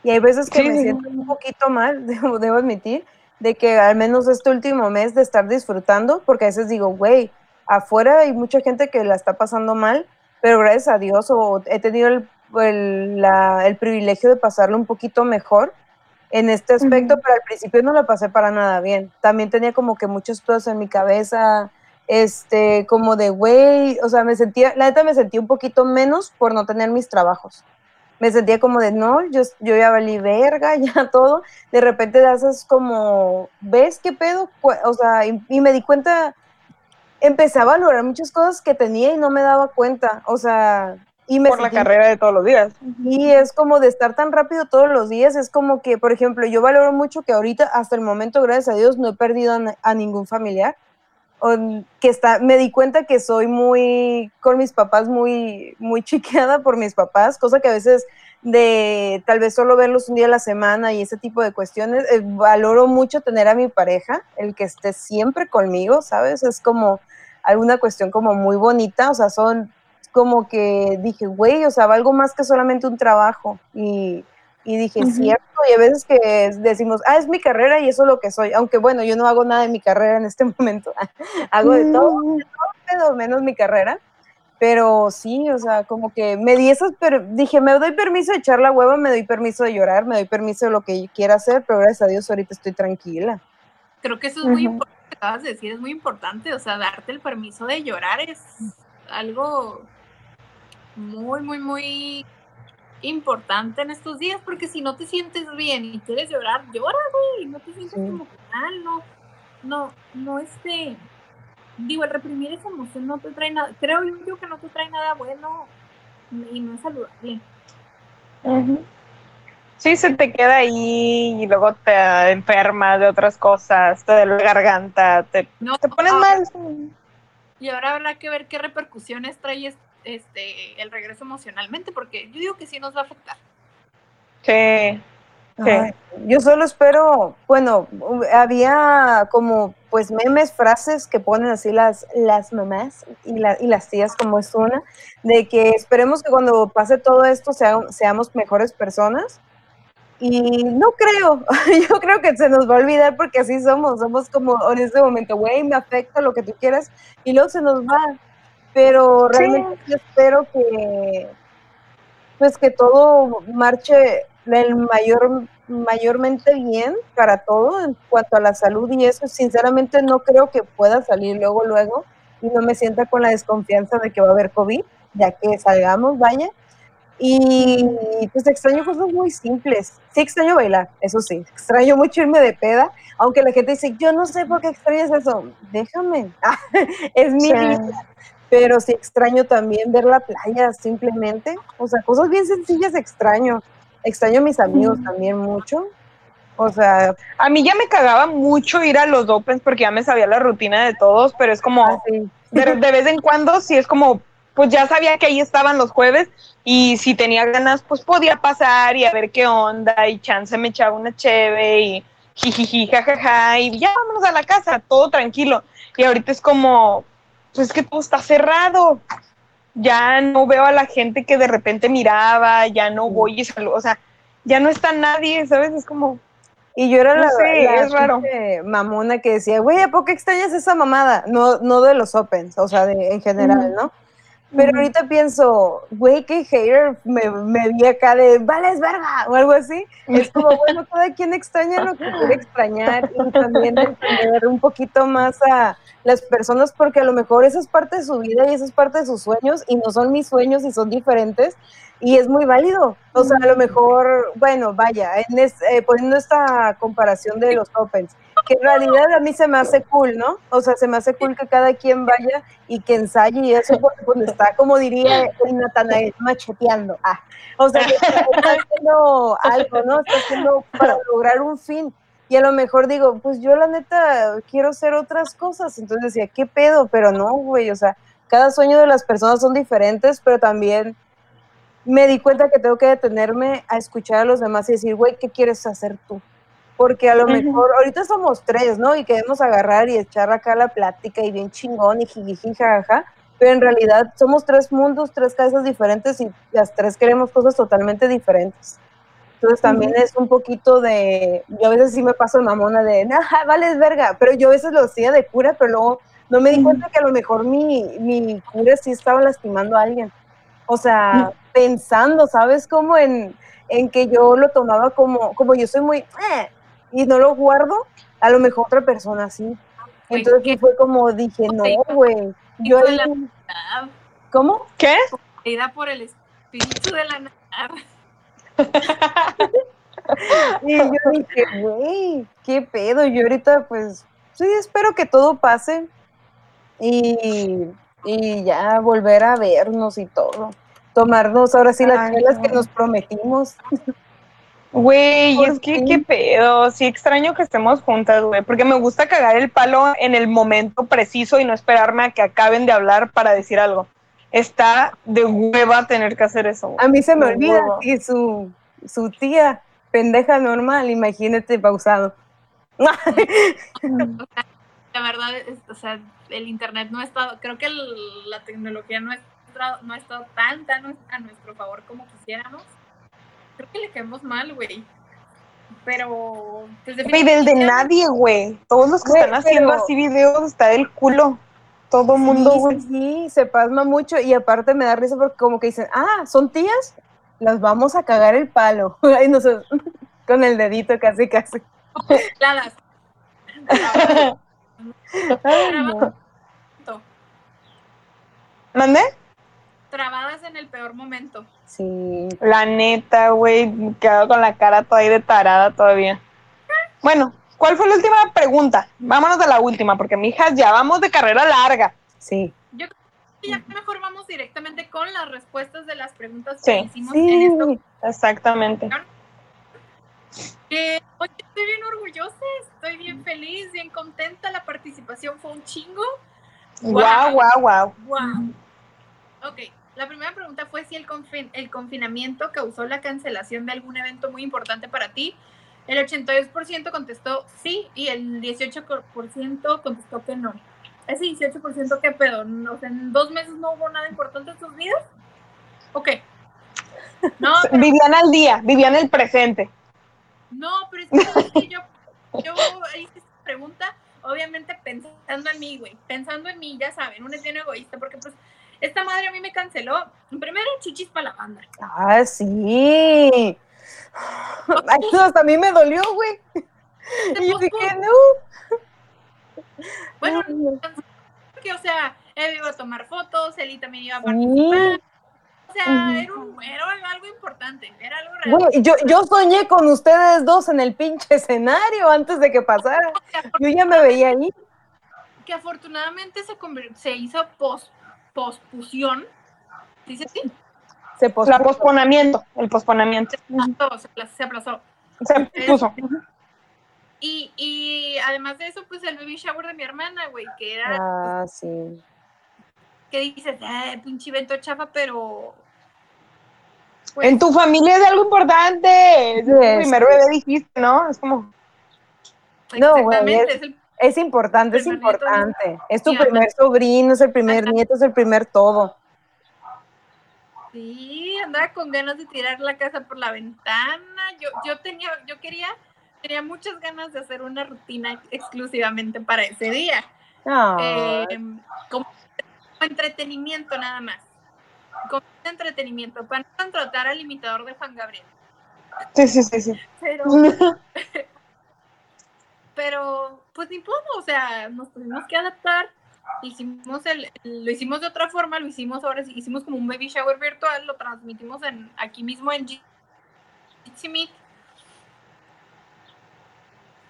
Y hay veces que me siento un poquito mal, *laughs* debo, debo admitir, de que al menos este último mes de estar disfrutando, porque a veces digo, güey, afuera hay mucha gente que la está pasando mal, pero gracias a Dios o he tenido el, el, privilegio de pasarlo un poquito mejor en este aspecto, pero al principio no lo pasé para nada bien. También tenía como que muchas cosas en mi cabeza, este, como de, güey, o sea, me sentía, la neta me sentí un poquito menos por no tener mis trabajos me sentía como de, no, yo, yo ya valí verga, *laughs* ya todo. De repente haces como, ¿ves qué pedo? O sea, y, me di cuenta, empecé a valorar muchas cosas que tenía y no me daba cuenta. O sea, y me por la carrera de todos los días. Y es como de estar tan rápido todos los días, es como que, por ejemplo, yo valoro mucho que ahorita, hasta el momento, gracias a Dios, no he perdido a ningún familiar que está, me di cuenta que soy muy, con mis papás, muy, muy chiqueada por mis papás, cosa que a veces de tal vez solo verlos un día a la semana y ese tipo de cuestiones, eh, valoro mucho tener a mi pareja, el que esté siempre conmigo, ¿sabes? Es como alguna cuestión como muy bonita, o sea, son como que dije, güey, o sea, valgo más que solamente un trabajo y y dije, cierto, y a veces que decimos, ah, es mi carrera y eso es lo que soy. Aunque bueno, yo no hago nada de mi carrera en este *laughs* momento. hago de todo, mm. de todo menos mi carrera. Pero sí, o sea, como que me di esas, pero dije, me doy permiso de echar la hueva, me doy permiso de llorar, me doy permiso de lo que quiera hacer, pero gracias a Dios ahorita estoy tranquila. Creo que eso es muy importante, acabas de decir, es muy importante, o sea, darte el permiso de llorar es algo muy, muy, muy importante en estos días, porque si no te sientes bien y quieres llorar, llora, güey, no te sientes como mal, no, no, no este, digo, el reprimir esa emoción no te trae nada, creo yo que no te trae nada bueno y no es saludable. Sí, se te queda ahí y luego te enfermas de otras cosas, te duele la garganta, te, te pones mal. Y ahora habrá que ver qué repercusiones trae esto este, el regreso emocionalmente, porque yo digo que sí nos va a afectar. Sí. yo solo espero, bueno, había como pues memes, frases que ponen así las, las mamás y, y las tías como es una, de que esperemos que cuando pase todo esto seamos mejores personas. Y no creo, *laughs* yo creo que se nos va a olvidar porque así somos, somos como en este momento, güey, me afecta lo que tú quieras y luego se nos va pero realmente espero que pues que todo marche el mayor mayormente bien para todo en cuanto a la salud y eso. Sinceramente no creo que pueda salir luego luego. Y no me sienta con la desconfianza de que va a haber COVID ya que salgamos vaya. Y pues extraño cosas muy simples. Sí extraño bailar eso sí. Extraño mucho irme de peda aunque la gente dice yo no sé por qué extrañas eso déjame. *laughs* Es mi vida pero sí extraño también ver la playa simplemente, o sea, cosas bien sencillas extraño, extraño a mis amigos también mucho, o sea... A mí ya me cagaba mucho ir a los Opens porque ya me sabía la rutina de todos, pero es como, ah, de, vez en cuando sí es como pues ya sabía que ahí estaban los jueves y si tenía ganas, pues podía pasar y a ver qué onda y chance me echaba una cheve y jijiji, jajaja y ya vámonos a la casa, todo tranquilo. Y ahorita es como, pues es que todo está cerrado. Ya no veo a la gente que de repente miraba, ya no voy y saludo, o sea, ya no está nadie, ¿sabes? Es como, y yo era No la, sé, la es raro. pinche mamona que decía, güey, ¿a poco extrañas esa mamada? No, no de los Opens, o sea, de, en general, ¿no? Pero ahorita pienso, güey, qué hater me, me vi acá de, vales verga, o algo así. Es como, *laughs* bueno, cada quien extraña lo que quiere extrañar y también entender un poquito más a las personas porque a lo mejor esa es parte de su vida y esa es parte de sus sueños y no son mis sueños y son diferentes y es muy válido. O sea, a lo mejor, bueno, vaya, en es- eh, poniendo esta comparación de los Opens, que en realidad a mí se me hace cool, ¿no? O sea, se me hace cool que cada quien vaya y que ensaye y eso porque cuando está, como diría el Natanael, macheteando. Ah, o sea, que está *laughs* haciendo algo, ¿no? Está haciendo para lograr un fin. Y a lo mejor digo, pues yo la neta quiero hacer otras cosas. Entonces decía, ¿qué pedo? Pero no, güey, o sea, cada sueño de las personas son diferentes, pero también me di cuenta que tengo que detenerme a escuchar a los demás y decir, güey, ¿qué quieres hacer tú? Porque a lo mejor, ahorita somos tres, ¿no? Y queremos agarrar y echar acá la plática y bien chingón y jijiji, jajaja, pero en realidad somos tres mundos, tres cabezas diferentes y las tres queremos cosas totalmente diferentes. Entonces también es un poquito de, yo a veces sí me paso mamona de, nah, vales verga, pero yo a veces lo hacía de cura, pero luego no me di Ujú. cuenta que a lo mejor mi, mi cura sí estaba lastimando a alguien. O sea, pensando, ¿sabes? Como en, en que yo lo tomaba como, como yo soy muy, "Eh", y no lo guardo, a lo mejor otra persona sí. Güey, Entonces ¿qué? fue como dije, no, güey. Yo ahí, la- Ah, ¿cómo? ¿Qué? Ida por el espíritu de la nada. *laughs* Y yo dije, güey, qué pedo. Yo ahorita, pues, sí, espero que todo pase y, y ya volver a vernos y todo. Tomarnos ahora sí las Ay, chelas que no. nos prometimos. *laughs* Güey, es que qué pedo, sí extraño que estemos juntas, güey, porque me gusta cagar el palo en el momento preciso y no esperarme a que acaben de hablar para decir algo. Está de hueva tener que hacer eso. güey. A mí se me De olvida hueva. y su, su tía, pendeja normal, imagínate pausado. *laughs* La verdad, es, o sea, el internet no ha estado, creo que el- la tecnología no ha, estado, no ha estado tan, tan a nuestro favor como quisiéramos. Creo que le quedamos mal, güey. Pero, pues Güey, del de nadie, güey. Todos los que Güey, están haciendo pero- así videos está del culo. Todo mundo, Sí, güey. sí, sí, se pasma mucho y aparte me da risa porque como que dicen, ah, son tías, las vamos a cagar el palo. *laughs* Y nosotros, *laughs* con el dedito casi, casi. *laughs* Ladas. Ay, no. ¿Mande? Trabadas en el peor momento. Sí. La neta, güey, me quedo con la cara todavía de tarada todavía. Bueno, ¿cuál fue la última pregunta? Vámonos a la última, porque mijas, ya vamos de carrera larga. Sí. Yo creo que ya mejor vamos directamente con las respuestas de las preguntas Sí. que hicimos en esto. Sí. Exactamente. Que hoy estoy bien orgullosa, estoy bien feliz, bien contenta. La participación fue un chingo. Guau, guau, guau. Wow. Ok, la primera pregunta fue si el, confin- el confinamiento causó la cancelación de algún evento muy importante para ti. El 82% contestó sí y el 18% contestó que no. Ese 18% qué pedo, o sea, en dos meses no hubo nada importante en sus vidas. Ok. No, *laughs* pero, Vivían al día, vivían el presente. no, pero es que, yo, yo hice esta pregunta, obviamente pensando en mí, güey, pensando en mí, ya saben, uno es bien egoísta, porque pues esta madre a mí me canceló. Primero chichis para la banda. Ah, sí. Ay, no, hasta a mí me dolió, güey. Y yo dije, no. Bueno, no. porque, o sea, él iba a tomar fotos, él también iba a Sí. participar. O sea, era, un- era algo importante, era algo real. Yo, yo soñé con ustedes dos en el pinche escenario antes de que pasara. *laughs* Yo ya me veía ahí. Que afortunadamente se, se hizo pos, pospusión. ¿Dice así? Se La pospuso. posponamiento, el posponamiento. Se aplazó, se apla- se aplazó. Se puso. Y, y además de eso, pues el baby shower de mi hermana, güey, que era Ah, sí. que dices, eh, pinche evento chafa, pero... pues en tu familia es algo importante. Es el primer bebé dijiste, ¿no? Es como... No, güey, es, es, importante, es importante. Es tu primer sobrino, es el primer nieto, es el primer todo. Sí, andaba con ganas de tirar la casa por la ventana. Yo, yo tenía, yo quería, tenía muchas ganas de hacer una rutina exclusivamente para ese día. Eh, como entretenimiento nada más. Como entretenimiento, para no contratar al imitador de Juan Gabriel. Sí, sí, sí, sí. Pero, *laughs* pero pues ni puedo, o sea, nos tuvimos que adaptar hicimos el, lo hicimos de otra forma, lo hicimos ahora, hicimos como un baby shower virtual, lo transmitimos en, aquí mismo en Jitsi Meet.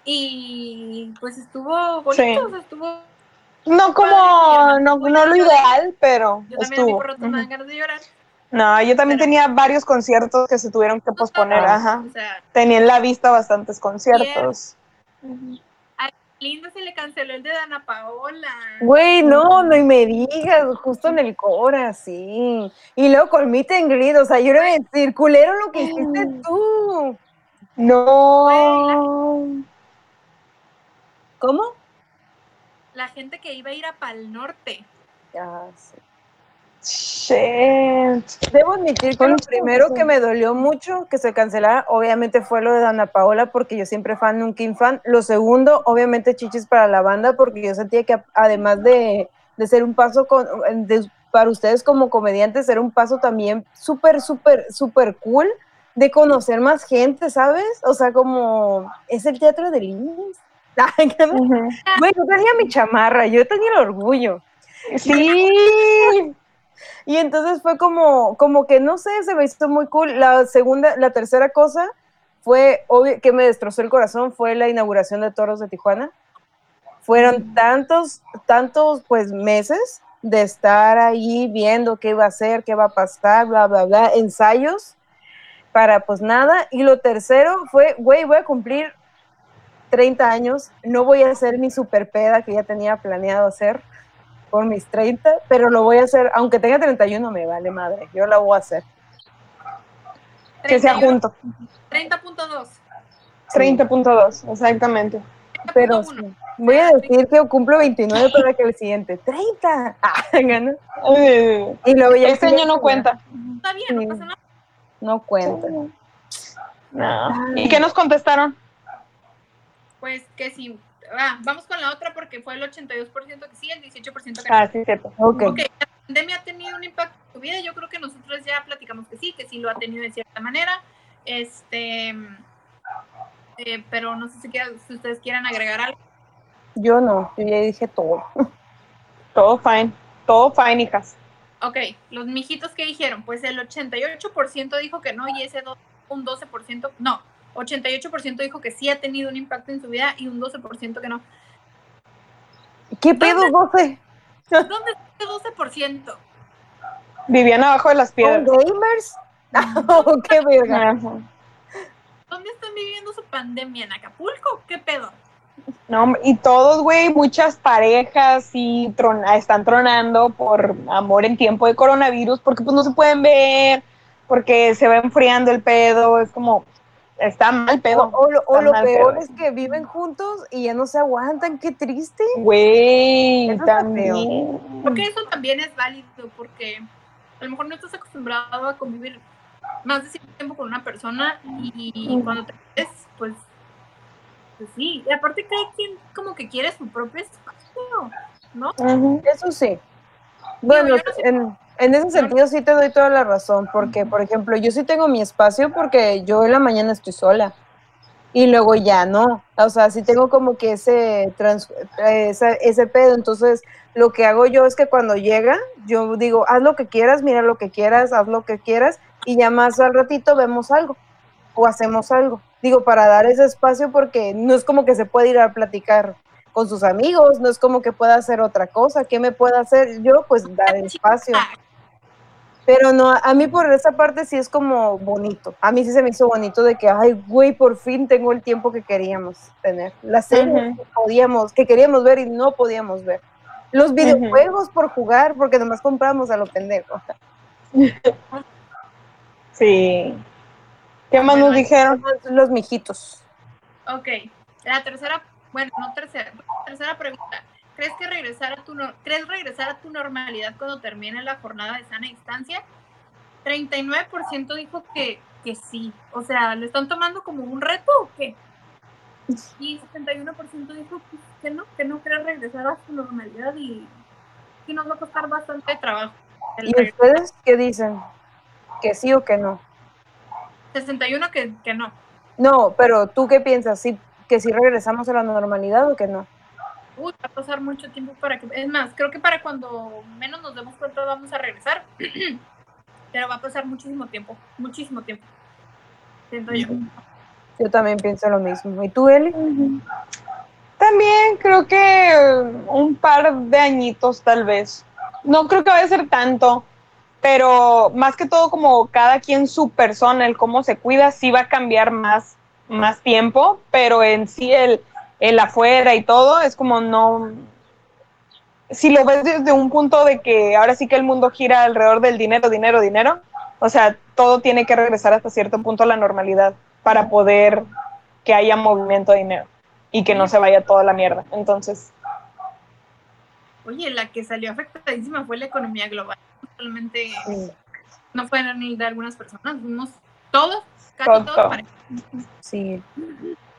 Y pues estuvo bonito, estuvo... No como, no, no lo ideal, pero Yo también estuvo. Ganas de llorar. No, yo también tenía varios conciertos que se tuvieron que posponer, ajá. tenía en la vista bastantes conciertos lindo se le canceló el de Dana Paola. Güey, no, no y me digas, justo en el cora, sí. Y luego con Meet and o sea, yo era decir, culero lo que hiciste tú. No. ¿Cómo? La gente que iba a ir a Pal Norte. Ya, sí. Debo admitir que lo primero que me dolió mucho que se cancelara, obviamente, fue lo de Dana Paola, porque yo siempre fan, un King fan. Lo segundo, obviamente, chichis para la banda, porque yo sentía que además de, ser un paso con, para ustedes como comediantes, era un paso también súper, súper, súper cool de conocer más gente, ¿sabes? O sea, como es el teatro de Lins. *laughs* Bueno, yo tenía mi chamarra, yo tenía el orgullo. Sí. *laughs* Y entonces fue como, como que no sé, se me hizo muy cool. La segunda, la tercera cosa fue, obvio, que me destrozó el corazón, fue la inauguración de Toros de Tijuana. Fueron mm. tantos, tantos, pues, meses de estar ahí viendo qué iba a hacer, qué va a pasar, bla, bla, bla, ensayos para, pues, nada. Y lo tercero fue, güey, voy a cumplir 30 años, no voy a hacer mi super peda que ya tenía planeado hacer por mis 30, pero lo voy a hacer, aunque tenga 31, me vale madre, yo la voy a hacer. Que sea junto. 30.2. 30.2, exactamente. Pero voy a decir que cumplo 29 para que el siguiente, 30. Ah, *laughs* y luego ya este año no cuenta. Está bien, no pasa nada. No cuenta. No. ¿Y qué nos contestaron? Pues que sí, Ah, vamos con la otra porque fue el 82% que sí, el 18% que no. Ah, sí, cierto. Okay. ok. La pandemia ha tenido un impacto en tu vida. Yo creo que nosotros ya platicamos que sí, que sí lo ha tenido de cierta manera. Este, eh, pero no sé si, si ustedes quieran agregar algo. Yo no, yo ya dije todo. *laughs* Todo fine, todo fine, hijas. Ok, los mijitos que dijeron, pues el 88% dijo que no y ese un 12%, no, 88% dijo que sí ha tenido un impacto en su vida y un 12% que no. ¿Qué pedo, 12? ¿Dónde está el 12%? Vivían abajo de las piedras. gamers? *laughs* Oh, ¡Qué verga! ¿Dónde están viviendo su pandemia? ¿En Acapulco? ¿Qué pedo? No, y todos, güey, muchas parejas y están tronando por amor en tiempo de coronavirus porque pues no se pueden ver, porque se va enfriando el pedo, es como, Está mal pedo. O, lo, peor es que viven juntos y ya no se aguantan, qué triste. Güey, también. Porque eso también es válido, porque a lo mejor no estás acostumbrado a convivir más de cierto tiempo con una persona y cuando te ves, pues, pues sí. Y aparte cada quien como que quiere su propio espacio, ¿no? Eso sí. Bueno, en, en ese sentido sí te doy toda la razón, porque, por ejemplo, yo sí tengo mi espacio porque yo en la mañana estoy sola y luego ya no. O sea, sí tengo como que ese, ese, ese pedo. Entonces, lo que hago yo es que cuando llega, yo digo, haz lo que quieras, mira lo que quieras, haz lo que quieras y ya más al ratito vemos algo o hacemos algo. Digo, para dar ese espacio porque no es como que se puede ir a platicar con sus amigos, no es como que pueda hacer otra cosa. ¿Qué me puedo hacer yo? Pues dar espacio. Pero no, a mí por esa parte sí es como bonito. A mí sí se me hizo bonito de que, ay, güey, por fin tengo el tiempo que queríamos tener. La serie que podíamos, que queríamos ver y no podíamos ver. Los videojuegos por jugar, porque nomás compramos a lo pendejo. *laughs* Sí. ¿Qué más nos dijeron? Los mijitos. Ok, la tercera, bueno, no tercera, tercera pregunta. ¿Crees que regresar a tu crees regresar a tu normalidad cuando termine la jornada de sana distancia? 39% dijo que, que sí. O sea, ¿lo están tomando como un reto o qué? Y 71% dijo que no, que no quiere regresar a su normalidad y que nos va a costar bastante trabajo. ¿Y ustedes qué dicen? ¿Que sí o que no? 61 que, que no. No, pero ¿tú qué piensas? ¿Sí, ¿Que si regresamos a la normalidad o que no? Uy, va a pasar mucho tiempo para que... Es más, creo que para cuando menos nos demos cuenta vamos a regresar. *clears throat* pero va a pasar muchísimo tiempo, muchísimo tiempo. Siento yo. Yo también pienso lo mismo. ¿Y tú, Eli? También creo que un par de añitos tal vez. No creo que vaya a ser tanto, pero más que todo como cada quien su persona, el cómo se cuida, sí va a cambiar más, más tiempo, pero en sí el, el afuera y todo es como no... Si lo ves desde un punto de que ahora sí que el mundo gira alrededor del dinero, dinero, dinero, o sea, todo tiene que regresar hasta cierto punto a la normalidad para poder que haya movimiento de dinero y que no se vaya toda la mierda. Entonces. Oye, la que salió afectadísima fue la economía global. Solamente no fueron ni de algunas personas, fuimos todos, casi todos. Sí.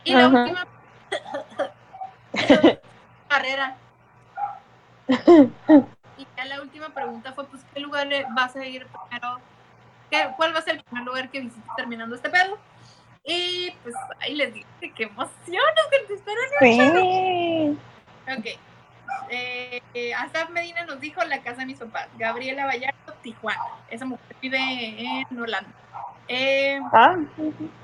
Y la última *laughs* carrera. *laughs* Y ya la última pregunta fue, pues, ¿qué lugar vas a ir primero? ¿Qué, ¿Cuál va a ser el primer lugar que visites terminando este pedo? Y pues ahí les que qué emoción que te esperan. Sí. Ok. Eh, Asaf Medina nos dijo la casa de mis papás. Gabriela Vallardo, Tijuana. Esa mujer vive en Holanda. Eh, ah.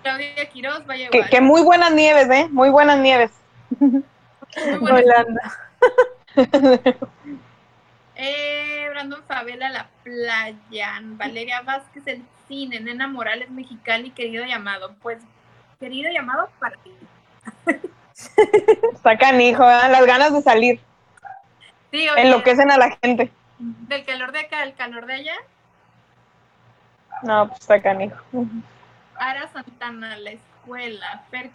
Claudia Quiroz, Valle que, que, muy buenas nieves, ¿eh? Muy buenas nieves. Muy *laughs* buenas. Holanda. *laughs* eh, Brandon Favela, La Playa. Valeria Vázquez, El Cine. Nena Morales, Mexicali, querido llamado. Pues, querido llamado para ti. *laughs* Está canijo, ¿eh? las ganas de salir. Sí, oye, Enloquecen a la gente. Del calor de acá al calor de allá. No, pues está canijo. Ara Santana, la escuela. Fer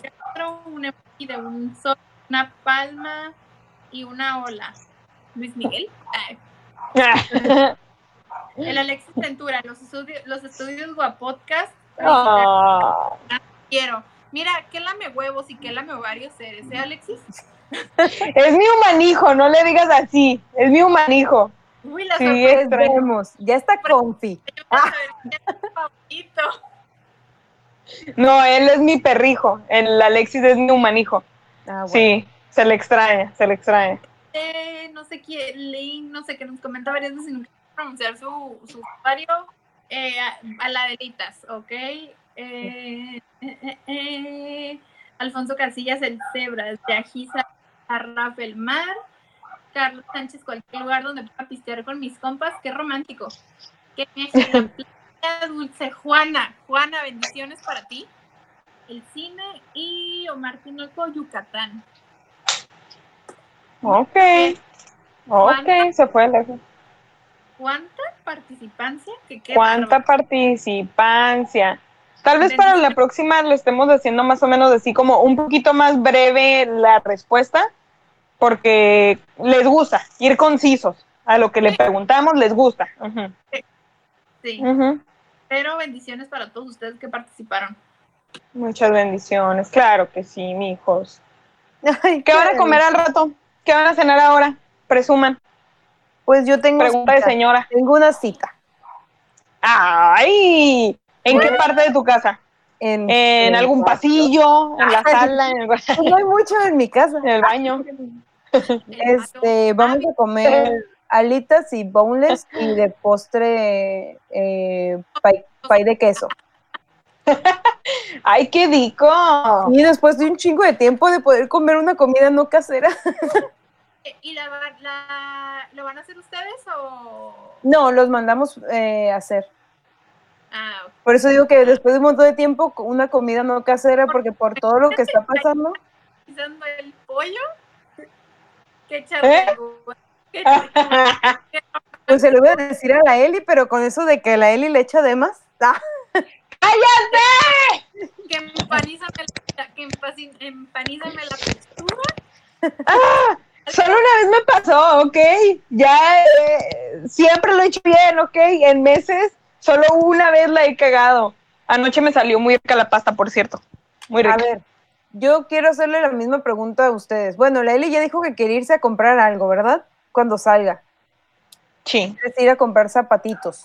un de un sol, una palma y una ola. Luis Miguel. *laughs* El Alexis Ventura, los estudios, los estudios Guapodcast. Oh. Quiero. Mira, ¿qué lame huevos y qué lame ovarios eres, eh, Alexis? es mi humanijo, no le digas así. Es mi humanijo. Uy, la sí, Ya está confi. No, él es mi perrijo. El Alexis es mi humanijo. Ah, Sí, se le extrae, se le extrae. Eh, no sé quién, Link, no sé, que nos comenta varias veces sin pronunciar su, su usuario. Eh, a, la delitas, ¿ok? Eh, eh, eh, Alfonso Casillas, el Cebra, de Ajiza a Rafael Mar, Carlos Sánchez, cualquier lugar donde pueda pistear con mis compas, qué romántico. Qué *laughs* dulce Juana, Juana, bendiciones para ti. El cine y Omar Tinoco, Yucatán. Ok. Ok, se fue lejos. ¿Cuánta participancia? ¿Cuánta participancia? Tal vez para la próxima lo estemos haciendo más o menos así como un poquito más breve la respuesta, porque les gusta ir concisos a lo que le preguntamos, les gusta. Sí. Pero bendiciones para todos ustedes que participaron. Muchas bendiciones, claro que sí, mi hijos. ¿Qué van a comer al rato? ¿Qué van a cenar ahora? Presuman. Pues yo tengo Pregunta de señora. Tengo una cita. ¡Ay! ¿En qué parte de tu casa? En, algún pasillo, en la sala, en el... Pues no hay mucho en mi casa. *laughs* En el baño. *laughs* Este, vamos a comer alitas y boneless y de postre eh, pay, de queso. *laughs* ¡Ay, qué rico! Y después de un chingo de tiempo de poder comer una comida no casera. *laughs* ¿Y la, lo van a hacer ustedes o...? No, los mandamos eh, hacer. Ah, por eso digo que después de un montón de tiempo, una comida no casera, porque por todo lo que está pasando. el pollo? ¿Qué ¿Eh? Pues *laughs* se lo voy a decir a la Eli, pero con eso de que la Eli le echa de más. *laughs* ¡ah! ¡Cállate! Que empanízame la, que empanízame la textura. Ah, solo una vez me pasó, ok. Ya eh, siempre lo he hecho bien, ok. En meses, solo una vez la he cagado. Anoche me salió muy rica la pasta, por cierto. Muy rica. A ver, yo quiero hacerle la misma pregunta a ustedes. Bueno, la Eli ya dijo que quiere irse a comprar algo, ¿verdad? Cuando salga. Sí, Quieres ir a comprar zapatitos.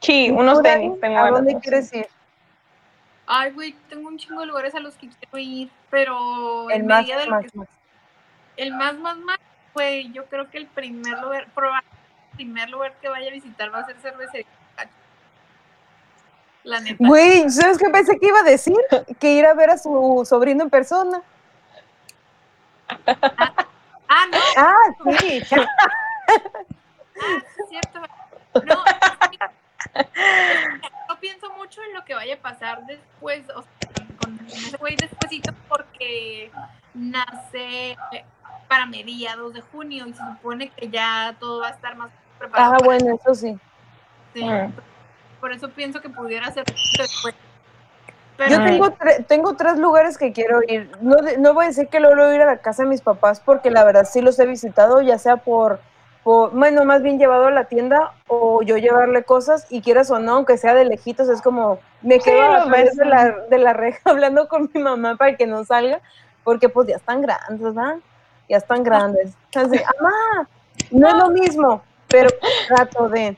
sí, ¿Y unos tenis. Tengo ¿A dónde de- quieres ir? Ay, güey, tengo un chingo de lugares a los que quiero ir, pero El en más, medida de lo más, que más. el más más más, güey, yo creo que el primer lugar, probablemente el primer lugar que vaya a visitar va a ser cervecería. La neta. Güey, ¿sabes qué pensé que iba a decir? *laughs* Que ir a ver a su sobrino en persona. Ah, no, Ah, sí. ah, sí es cierto. No, no pienso mucho en lo que vaya a pasar después, o sea, con ese güey despuesito, porque nace para mediados de junio y se supone que ya todo va a estar más preparado. Ah, bueno, eso sí. Sí, Mm. Por eso pienso que pudiera ser después. Pero Yo tengo, tre- tengo tres lugares que quiero ir. No, no voy a decir que logro ir a la casa de mis papás porque la verdad sí los he visitado, ya sea por, por, bueno, más bien llevado a la tienda o yo llevarle cosas y quieras o no, aunque sea de lejitos, es como me Sí, quedo a los través ves, de la, de la reja *laughs* hablando con mi mamá para que no salga, porque pues ya están grandes, ¿verdad? Ya están grandes. Así, mamá, no es lo mismo, pero trato de...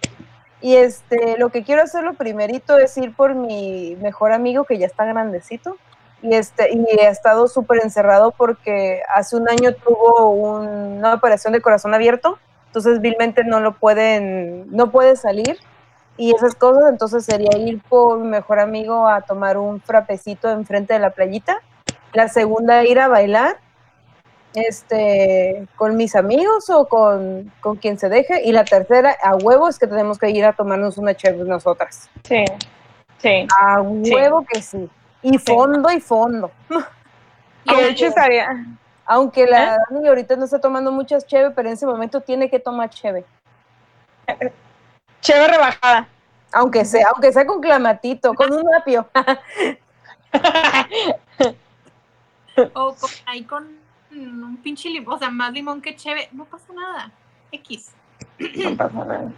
Y este, lo que quiero hacer lo primerito es ir por mi mejor amigo que ya está grandecito. Y este, y he estado súper encerrado porque hace un año tuvo un- una operación de corazón abierto, entonces vilmente no lo pueden, no puede salir y esas cosas, entonces sería ir por mi mejor amigo a tomar un frapecito enfrente de la playita. La segunda, ir a bailar este, con mis amigos o con, con quien se deje. Y la tercera, a huevo, es que tenemos que ir a tomarnos una chévere nosotras. Sí, sí. A huevo que sí. Y fondo y fondo. Que de hecho estaría. Aunque la ¿Eh? Dani ahorita no está tomando muchas cheve, pero en ese momento tiene que tomar cheve. Chévere rebajada. Aunque sea, aunque sea con clamatito, con un apio. *laughs* o con- ahí con un pinche limón, o sea, más limón que cheve, no pasa nada. X. No pasa nada.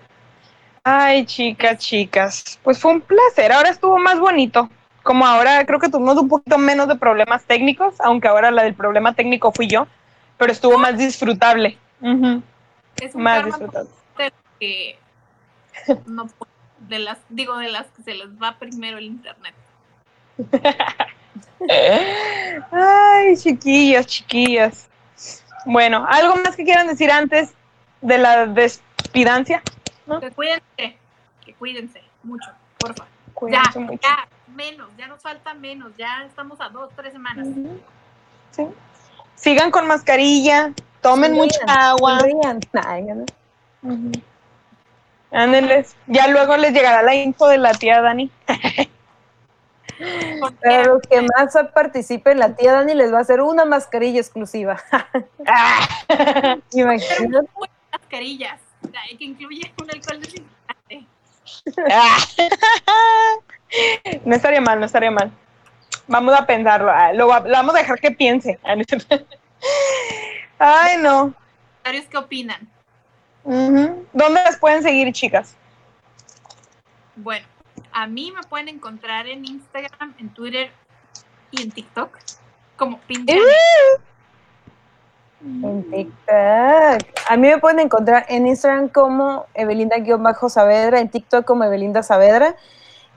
Ay, chicas, chicas. Pues fue un placer. Ahora estuvo más bonito. Como ahora creo que tuvimos un poquito menos de problemas técnicos, aunque ahora la del problema técnico fui yo, pero estuvo más disfrutable. Es un Más disfrutable. que no puedo- de las digo de las que se les va primero el internet. *laughs* *laughs* Ay, chiquillas, chiquillas. Bueno, ¿algo más que quieran decir antes de la despidancia? Que cuídense, que cuídense mucho, por favor. Ya, mucho. ya, menos, ya nos falta menos, ya estamos a dos, tres semanas. Sí. Sigan con mascarilla, tomen mucha agua. ¿no? Ándenles. Ya luego les llegará la info de la tía Dani. *laughs* Para los que más participen, la tía Dani les va a hacer una mascarilla exclusiva. Ah. *laughs* Imagínate. mascarillas, que incluye un alcohol desinfectante. *laughs* No estaría mal, no estaría mal. Vamos a pensarlo. ah, Lo, lo vamos a dejar que piense. *laughs* Ay, no. ¿Ustedes qué opinan? ¿Dónde las pueden seguir, chicas? Bueno, a mí me pueden encontrar en Instagram, en Twitter y en TikTok como pinche. En TikTok. A mí me pueden encontrar en Instagram como Evelinda-Saavedra, en TikTok como Evelinda Saavedra.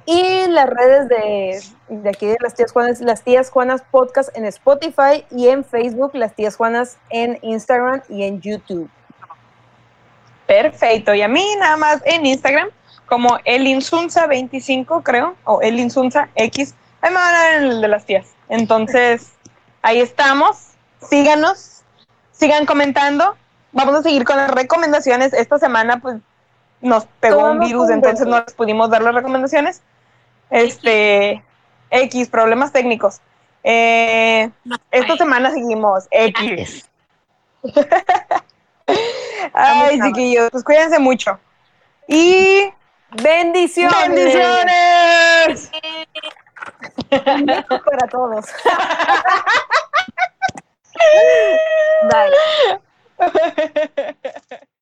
Y en las redes de, de aquí de las tías Juanas, las tías Juanas Podcast en Spotify y en Facebook, las tías Juanas en Instagram y en YouTube. Perfecto. Y a mí nada más en Instagram como elinsunza25, creo, o elinsunza X. Ahí me van a ver el de las tías. Entonces, ahí estamos. Síganos, sigan comentando. Vamos a seguir con las recomendaciones. Esta semana, pues, nos pegó un virus, entonces no les pudimos dar las recomendaciones. Este, X, problemas técnicos. Eh, No, esta ay, semana seguimos X. Ay, *laughs* chiquillos, pues cuídense mucho. Y bendiciones. Bendiciones. para todos. *laughs* Bye.